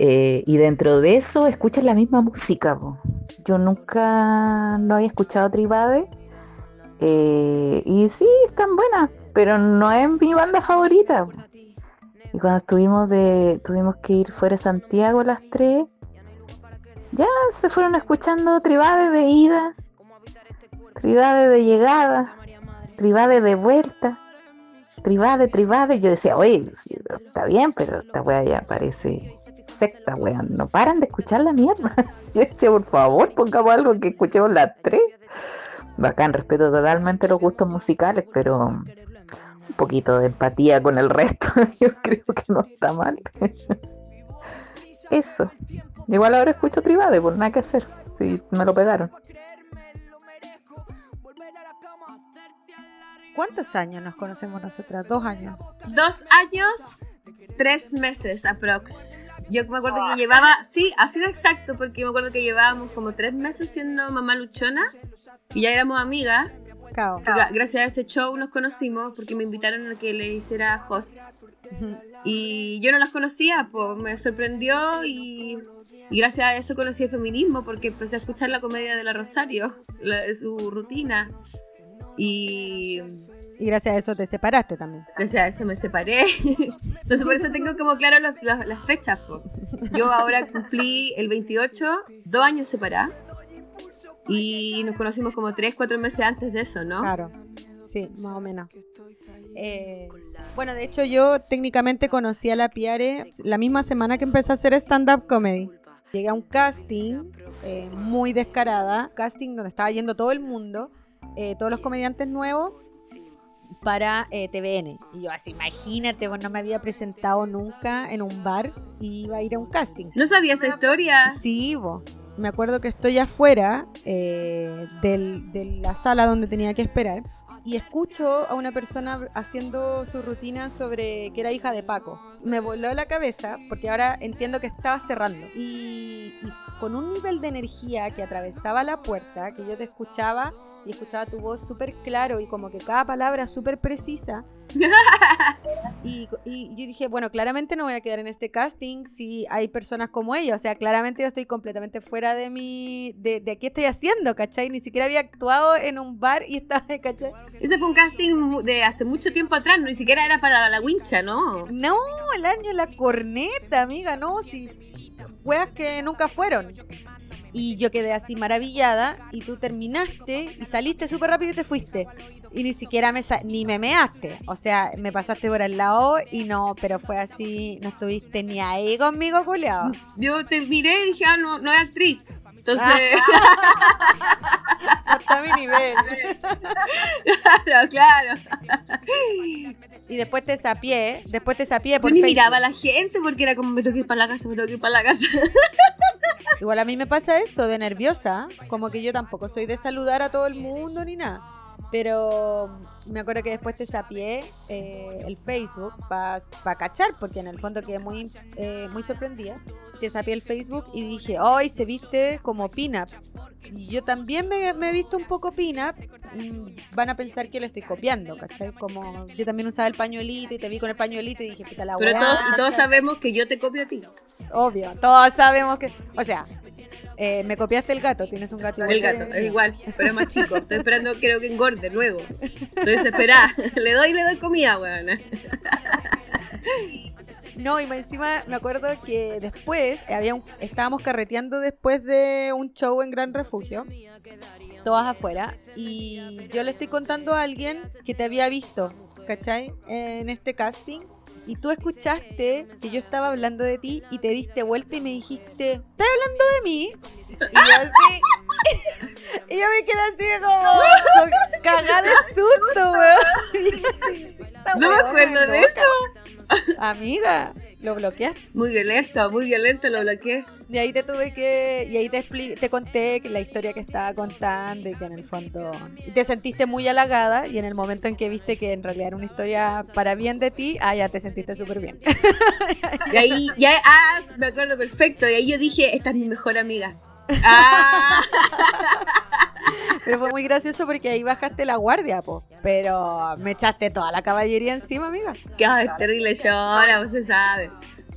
Eh, y dentro de eso escuchan la misma música. po. Yo nunca no había escuchado Tribade. Eh, y sí, están buenas, pero no es mi banda favorita. Y cuando estuvimos de, tuvimos que ir fuera de Santiago las tres, ya se fueron escuchando Tribade de ida, Tribade de llegada, Tribade de vuelta, Tribade, Tribade. Yo decía, oye, está bien, pero esta wea ya parece secta, weón. No paran de escuchar la mierda. Yo decía, por favor, pongamos algo que escuchemos las tres. Bacán, respeto totalmente los gustos musicales, pero un poquito de empatía con el resto, yo creo que no está mal. Eso. Igual ahora escucho Tribade, por nada que hacer. Si me lo pegaron. ¿Cuántos años nos conocemos nosotras? Dos años. Dos años, tres meses aprox. Yo me acuerdo que llevaba, sí, ha sido exacto, porque me acuerdo que llevábamos como tres meses siendo mamá luchona y ya éramos amigas. Cao. Gra- Gracias a ese show nos conocimos porque me invitaron a que le hiciera host. Y yo no las conocía, pues me sorprendió y, y gracias a eso conocí el feminismo porque empecé a escuchar la comedia de la Rosario, la- su rutina. Y Y gracias a eso te separaste también. gracias a eso me separé. Entonces por eso tengo como claro las, las- las fechas. po. Yo ahora cumplí el 28, dos años separadas. Y nos conocimos como tres, cuatro meses antes de eso, ¿no? Claro. Sí, más o menos. Eh, bueno, de hecho yo técnicamente conocí a la Piare la misma semana que empecé a hacer stand-up comedy. Llegué a un casting eh, muy descarada, casting donde estaba yendo todo el mundo, eh, todos los comediantes nuevos para eh, TVN. Y yo así, imagínate, bueno, no me había presentado nunca en un bar y iba a ir a un casting. ¿No sabía esa historia? Sí, bo. me acuerdo que estoy afuera eh, del- de la sala donde tenía que esperar y escucho a una persona haciendo su rutina sobre que era hija de Paco. Me voló la cabeza porque ahora entiendo que estaba cerrando y, y con un nivel de energía que atravesaba la puerta, que yo te escuchaba y escuchaba tu voz súper claro y como que cada palabra súper precisa. Y, y yo dije, bueno, claramente no voy a quedar en este casting si hay personas como ella. O sea, claramente yo estoy completamente fuera de mi. de, de qué estoy haciendo, ¿cachai? Ni siquiera había actuado en un bar y estaba, ¿cachai? Ese fue un casting de hace mucho tiempo atrás, ni siquiera era para la wincha, ¿no? No, el año la corneta, amiga, no, si. Weas que nunca fueron. Y yo quedé así maravillada y tú terminaste y saliste súper rápido y te fuiste. Y ni siquiera me sa- ni me measte. O sea, me pasaste por al lado y no, pero fue así, no estuviste ni ahí conmigo, culeado. Yo te miré y dije, ah, no, no es actriz. Entonces, Hasta mi nivel. claro, claro. Y después te sapié, después te sapié por Yo ni Facebook. miraba a la gente porque era como, me tengo que ir para la casa, me tengo que ir para la casa. Igual a mí me pasa eso, de nerviosa, como que yo tampoco soy de saludar a todo el mundo ni nada. Pero me acuerdo que después te sapié eh, el Facebook para cachar, porque en el fondo quedé muy, eh, muy sorprendida. Te sapié el Facebook y dije, hoy se viste como pin-up. Y yo también me, me he visto un poco pin-up. Van a pensar que le estoy copiando, ¿cachai? Como yo también usaba el pañuelito y te vi con el pañuelito y dije, puta la Pero todos, y sabemos que yo te copio a ti. Obvio, todos sabemos que. O sea, eh, me copiaste el gato, tienes un gato igual. El gato, es igual, pero es más chico. Estoy esperando, creo que engorde luego. Estoy desesperada. Le doy, le doy comida, weón. No, y encima me acuerdo que después había un- estábamos carreteando después de un show en Gran Refugio, todas afuera, y yo le estoy contando a alguien que te había visto, ¿cachai? En este casting. Y tú escuchaste que yo estaba hablando de ti y te diste vuelta y me dijiste, ¿estás hablando de mí? Y yo así, y yo me quedé así como, como cagada de susto, weón. No me acuerdo de eso. Amiga, lo bloqueaste. Muy violento, muy violento, lo bloqueé. Y ahí te tuve que. Y ahí te, expli- te conté que la historia que estaba contando y que en el fondo. te sentiste muy halagada y en el momento en que viste que en realidad era una historia para bien de ti, ah, ya te sentiste súper bien. Y ahí, ya, ah, me acuerdo perfecto. Y ahí yo dije, esta es mi mejor amiga. Ah, Pero fue muy gracioso porque ahí bajaste la guardia, po. Pero me echaste toda la caballería encima, amiga. que ay, terrible llora, vos se sabe.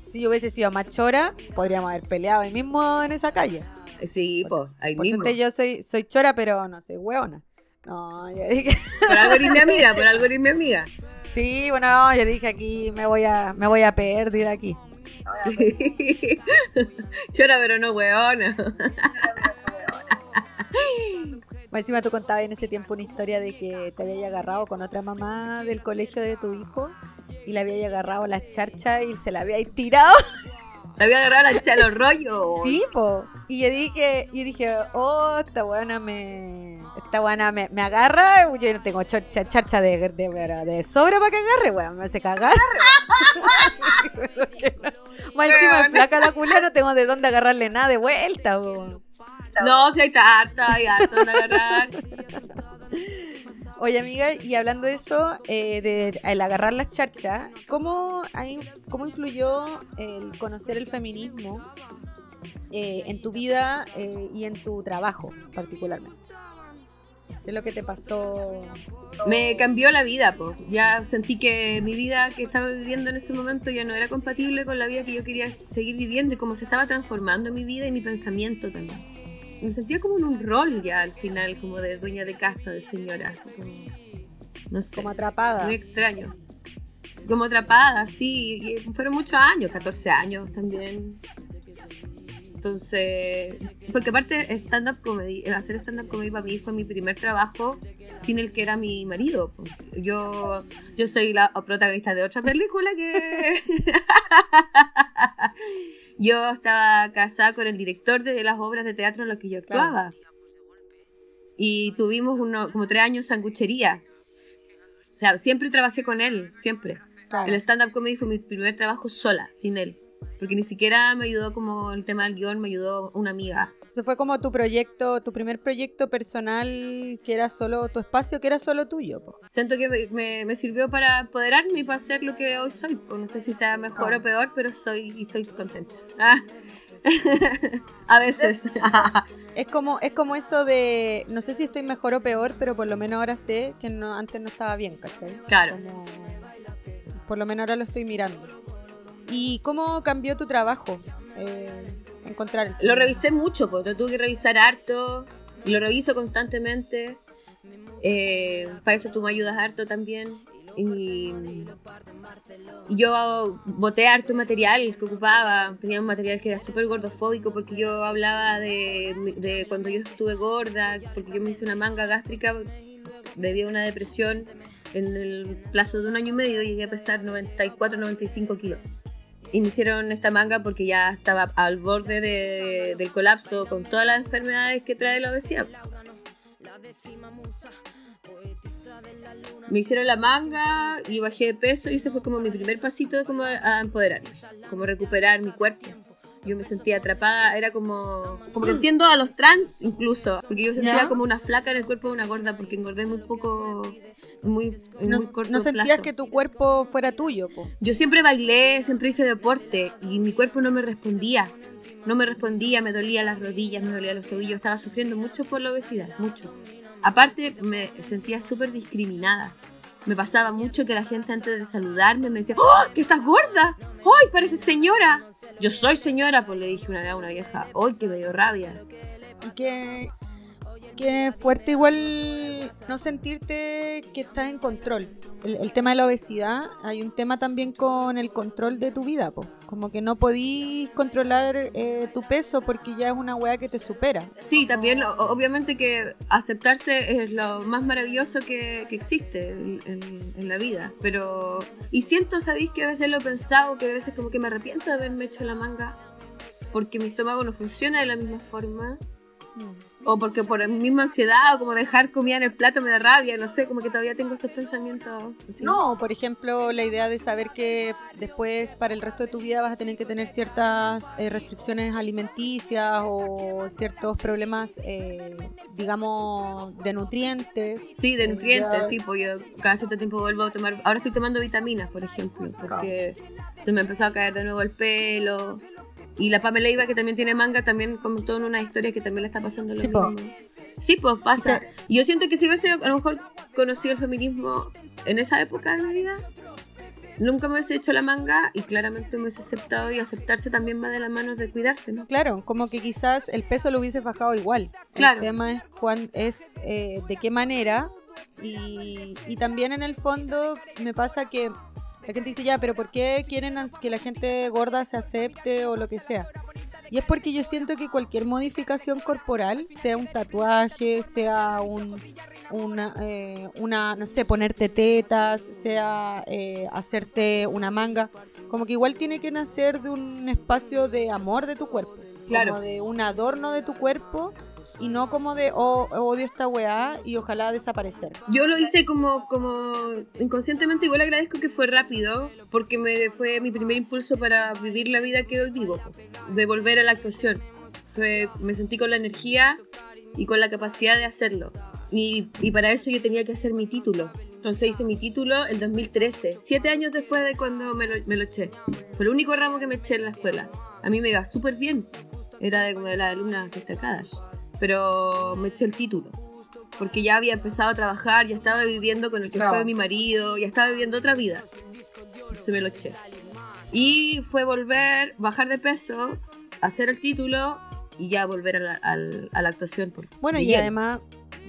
Si yo hubiese sido más chora, podríamos haber peleado ahí mismo en esa calle. Sí, pues, ahí Por mismo. suerte yo soy, soy chora, pero no soy hueona. No, yo dije. Por algo eres mi amiga, por algo eres mi amiga. Sí, bueno, yo dije aquí me voy a, me voy a perder de aquí. Llora, pero no weona. Más Encima tú contabas en ese tiempo una historia de que te había agarrado con otra mamá del colegio de tu hijo y le había agarrado la charcha y se la había tirado. La voy a agarrar a echar los rollos. Sí, po. Y yo dije, yo dije, oh, esta buena me. Esta buena me, me agarra. Yo no tengo charcha, charcha de, de, sobra para que agarre, weón. Me hace cagar. Más encima flaca la culia, no tengo de dónde agarrarle nada de vuelta, weón. No, si hay harta, hay harta de agarrar. Oye, amiga, y hablando de eso, eh, de el agarrar las charchas, ¿cómo, hay- ¿cómo influyó el conocer el feminismo eh, en tu vida eh, y en tu trabajo, particularmente? ¿Qué es lo que te pasó? Me cambió la vida, po. Ya sentí que mi vida que estaba viviendo en ese momento ya no era compatible con la vida que yo quería seguir viviendo y cómo se estaba transformando mi vida y mi pensamiento también. Me sentía como en un rol ya al final, como de dueña de casa, de señora, así como, no sé, Como atrapada. muy extraño. Como atrapada, sí, y fueron muchos años, 14 años también. Entonces, porque aparte stand-up comedy, el hacer stand-up comedy para mí fue mi primer trabajo sin el que era mi marido. Yo, yo soy la protagonista de otra película que... yo estaba casada con el director de las obras de teatro en las que yo actuaba. Y tuvimos uno, como tres años sanguchería. O sea, siempre trabajé con él, siempre. El stand-up comedy fue mi primer trabajo sola, sin él. Porque ni siquiera me ayudó como el tema del guion, me ayudó una amiga. Eso fue como tu proyecto, tu primer proyecto personal que era solo tu espacio, que era solo tuyo. Siento que me, me, sirvió para empoderarme y para ser lo que hoy soy. No sé si sea mejor ah. o peor, pero soy y estoy contenta. Ah. A veces. es como, es como eso de, no sé si estoy mejor o peor, pero por lo menos ahora sé que no, antes no estaba bien, ¿cachai? Claro. por lo menos ahora lo estoy mirando. ¿Y cómo cambió tu trabajo? Eh, encontrar. Lo revisé mucho, pues lo tuve que revisar harto y lo reviso constantemente. Eh, para eso tú me ayudas harto también. Y, yo boté harto material que ocupaba. Tenía un material que era súper gordofóbico porque yo hablaba de, de, cuando yo estuve gorda, porque yo me hice una manga gástrica debido a una depresión. En el plazo de un año y medio llegué a pesar 94, 95 kilos hicieron esta manga porque ya estaba al borde del colapso con todas las enfermedades que trae la obesidad. Me hicieron la manga y bajé de peso y ese fue como mi primer pasito como a empoderarme, como recuperar mi cuerpo. Yo me sentía atrapada, era como como que entiendo a los trans incluso, porque yo sentía como una flaca en el cuerpo de una gorda porque engordé muy poco muy, no, muy corto No sentías que tu cuerpo fuera tuyo, Yo siempre bailé, siempre hice deporte y mi cuerpo no me respondía. No me respondía, me dolía las rodillas, me dolía los tobillos, estaba sufriendo mucho por la obesidad, mucho. Aparte, me sentía súper discriminada. Me pasaba mucho que la gente antes de saludarme me decía, ¡Oh, que estás gorda! ¡Ay, parece señora! Yo soy señora, pues le dije una vez a una vieja, ¡ay, que me dio rabia! Y que fuerte igual no sentirte que estás en control. El, tema de la obesidad, hay un tema también con el control de tu vida, po. como que no podís controlar eh, tu peso porque ya es una weá que te supera. Sí, también obviamente que aceptarse es lo más maravilloso que, existe en, en, la vida, pero... Y siento, ¿sabéis que a veces lo he pensado, que a veces como que me arrepiento de haberme hecho la manga porque mi estómago no funciona de la misma forma o porque por mi misma ansiedad o como dejar comida en el plato me da rabia, no sé, como que todavía tengo esos pensamientos. No, por ejemplo, la idea de saber que después para el resto de tu vida vas a tener que tener ciertas eh, restricciones alimenticias o ciertos problemas, eh, digamos, de nutrientes. Sí, de nutrientes, sí, pues yo cada cierto tiempo vuelvo a tomar, ahora estoy tomando vitaminas, por ejemplo, porque se me empezó a caer de nuevo el pelo y la Pamela Iba, que también tiene manga, también comentó en una historia que también le está pasando lo sí, mismo. Sí, pues pasa. y yo siento que si hubiese a lo mejor conocido el feminismo en esa época de mi vida, nunca me hubiese hecho la manga y claramente me hubiese aceptado y aceptarse también va de las manos de cuidarse, ¿no? Claro, como que quizás el peso lo hubiese bajado igual. Claro. El tema es, cuán, es eh, de qué manera y, y también en el fondo me pasa que la gente dice, ya, pero ¿por qué quieren que la gente gorda se acepte o lo que sea? Y es porque yo siento que cualquier modificación corporal, sea un tatuaje, sea un, una, eh, una no sé, ponerte tetas, sea eh, hacerte una manga, como que igual tiene que nacer de un espacio de amor de tu cuerpo. Claro. Como de un adorno de tu cuerpo y no como de oh, odio esta weá y ojalá desaparecer. Yo lo hice como, como inconscientemente, igual agradezco que fue rápido, porque me fue mi primer impulso para vivir la vida que hoy vivo, de volver a la actuación. Fue, me sentí con la energía y con la capacidad de hacerlo. Y, y para eso yo tenía que hacer mi título. Entonces hice mi título en 2013, siete años después de cuando me lo, me lo eché. Fue el único ramo que me eché en la escuela. A mí me iba súper bien. Era de, de las alumnas destacadas pero me eché el título. Porque ya había empezado a trabajar, ya estaba viviendo con el que fue mi marido, ya estaba viviendo otra vida. Se me lo eché. Y fue volver, bajar de peso, hacer el título y ya volver a la, a la actuación. Bueno, y además,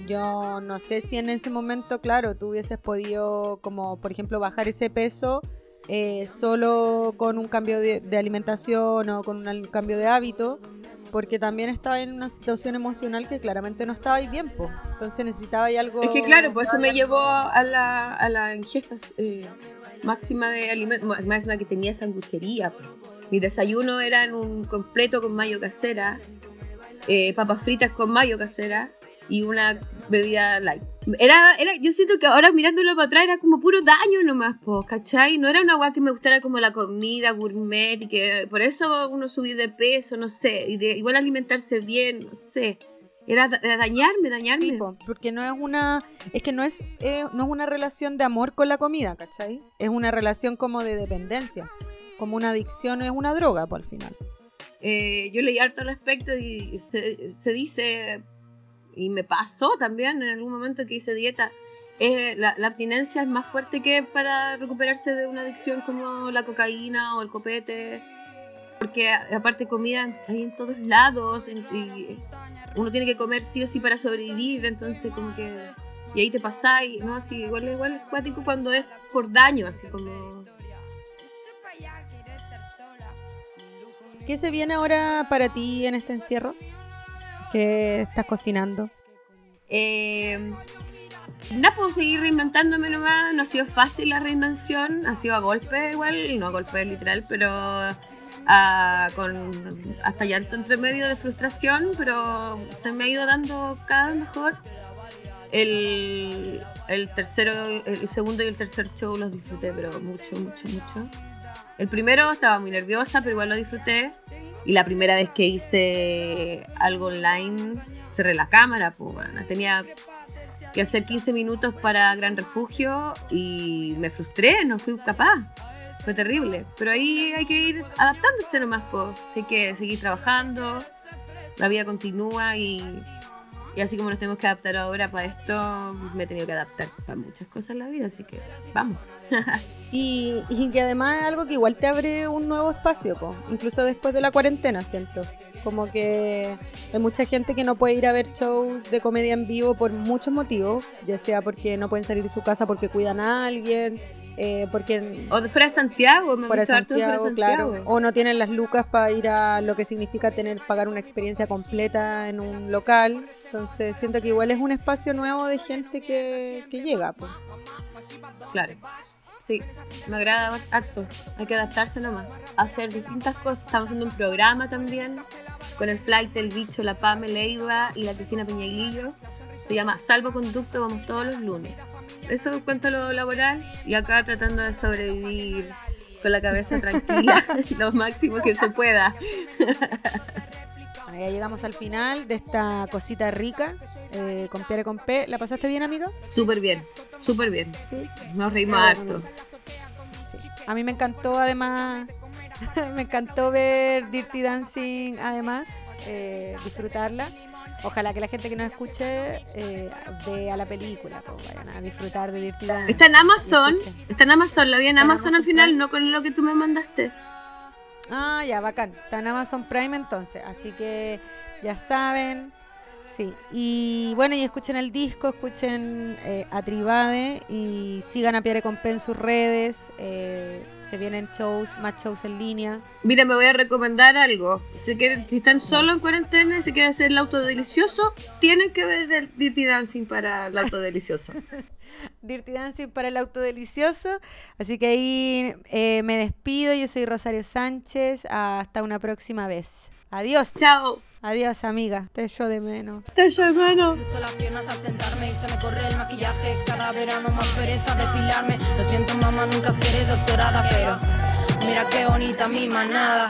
yo no sé si en ese momento, claro, tú hubieses podido, como por ejemplo, bajar ese peso eh, solo con un cambio de, de, alimentación o con un cambio de hábito porque también estaba en una situación emocional que claramente no estaba bien, pues. Entonces necesitaba algo... Es que claro, por eso me llevó a la, a la ingesta eh, máxima de alimentos, máxima que tenía sanguchería. po. Mi desayuno era en un completo con mayo casera, eh, papas fritas con mayo casera y una bebida light. Era, era, yo siento que ahora mirándolo para atrás era como puro daño nomás, po, ¿cachai? No era una agua que me gustara como la comida gourmet y que por eso uno subir de peso, no sé, y de, igual alimentarse bien, no sé. Era, da- era dañarme, dañarme. Sí, po, porque no es una, es que no es, eh, no es una relación de amor con la comida, ¿cachai? Es una relación como de dependencia, como una adicción, es una droga, pues al final. Eh, yo leí harto al respecto y se, se dice, y me pasó también en algún momento que hice dieta, eh, la, la abstinencia es más fuerte que para recuperarse de una adicción como la cocaína o el copete, porque aparte comida hay en todos lados y uno tiene que comer sí o sí para sobrevivir, entonces como que... Y ahí te pasáis, ¿no? Así, igual, igual es cuático cuando es por daño, así como... ¿Qué se viene ahora para ti en este encierro? ¿Qué estás cocinando? Eh, nada, puedo seguir reinventándome nomás. No ha sido fácil la reinvención, ha sido a golpe igual, no a golpe literal, pero ah, con hasta llanto entre medio de frustración, pero se me ha ido dando cada vez mejor. El, el tercero, el segundo y el tercer show los disfruté, pero mucho, mucho, mucho. El primero estaba muy nerviosa, pero igual lo disfruté. Y la primera vez que hice algo online, cerré la cámara, pues bueno, tenía que hacer 15 minutos para Gran Refugio y me frustré, no fui capaz. Fue terrible. Pero ahí hay que ir adaptándose nomás, pues. Hay que seguir trabajando, la vida continúa y, y así como nos tenemos que adaptar ahora para esto, me he tenido que adaptar para muchas cosas en la vida, así que vamos. Y, y que además es algo que igual te abre un nuevo espacio, po. incluso después de la cuarentena, siento. Como que hay mucha gente que no puede ir a ver shows de comedia en vivo por muchos motivos, ya sea porque no pueden salir de su casa porque cuidan a alguien, eh, porque O fuera de Santiago, me fuera de fuera Santiago, claro, Santiago. o no tienen las lucas para ir a lo que significa tener pagar una experiencia completa en un local. Entonces siento que igual es un espacio nuevo de gente que, que llega. po. Claro. Sí, me agrada harto. Hay que adaptarse nomás. Hacer distintas cosas. Estamos haciendo un programa también con el Flight, el Bicho, la Pame Leiva y la Cristina Peñailillo. Se llama Salvoconducto, vamos todos los lunes. Eso en cuanto lo laboral y acá tratando de sobrevivir con la cabeza tranquila lo máximo que se pueda. Bueno, ya llegamos al final de esta cosita rica eh, con Pierre con P. ¿La pasaste bien, amigo? Súper bien, súper bien. Sí. Nos reímos harto. Sí. A mí me encantó además, me encantó ver Dirty Dancing además, eh, disfrutarla. Ojalá que la gente que nos escuche eh, vea la película, pues vayan a disfrutar de Dirty Dancing. Está en Amazon, está en Amazon, la vi en Amazon al final, no con lo que tú me mandaste. Ah, ya, bacán. Está en Amazon Prime entonces. Así que ya saben. Sí. Y bueno, y escuchen el disco, escuchen eh, a Tribade y sigan a Pierre Compé en sus redes. eh, se vienen shows, más shows en línea. Mira, me voy a recomendar algo. Si, quieren, si están solo en cuarentena y se quieren hacer el auto delicioso, tienen que ver el Dirty Dancing para el auto delicioso. Dirty Dancing para el auto delicioso. Así que ahí eh, me despido. Yo soy Rosario Sánchez. Hasta una próxima vez. Adiós. Chao. Adiós, amiga. Te echo de menos. Te hermano. Cruzo las piernas al sentarme y se me corre el maquillaje. Cada verano más pereza depilarme. Lo siento, mamá, nunca seré doctorada, pero mira qué bonita mi manada.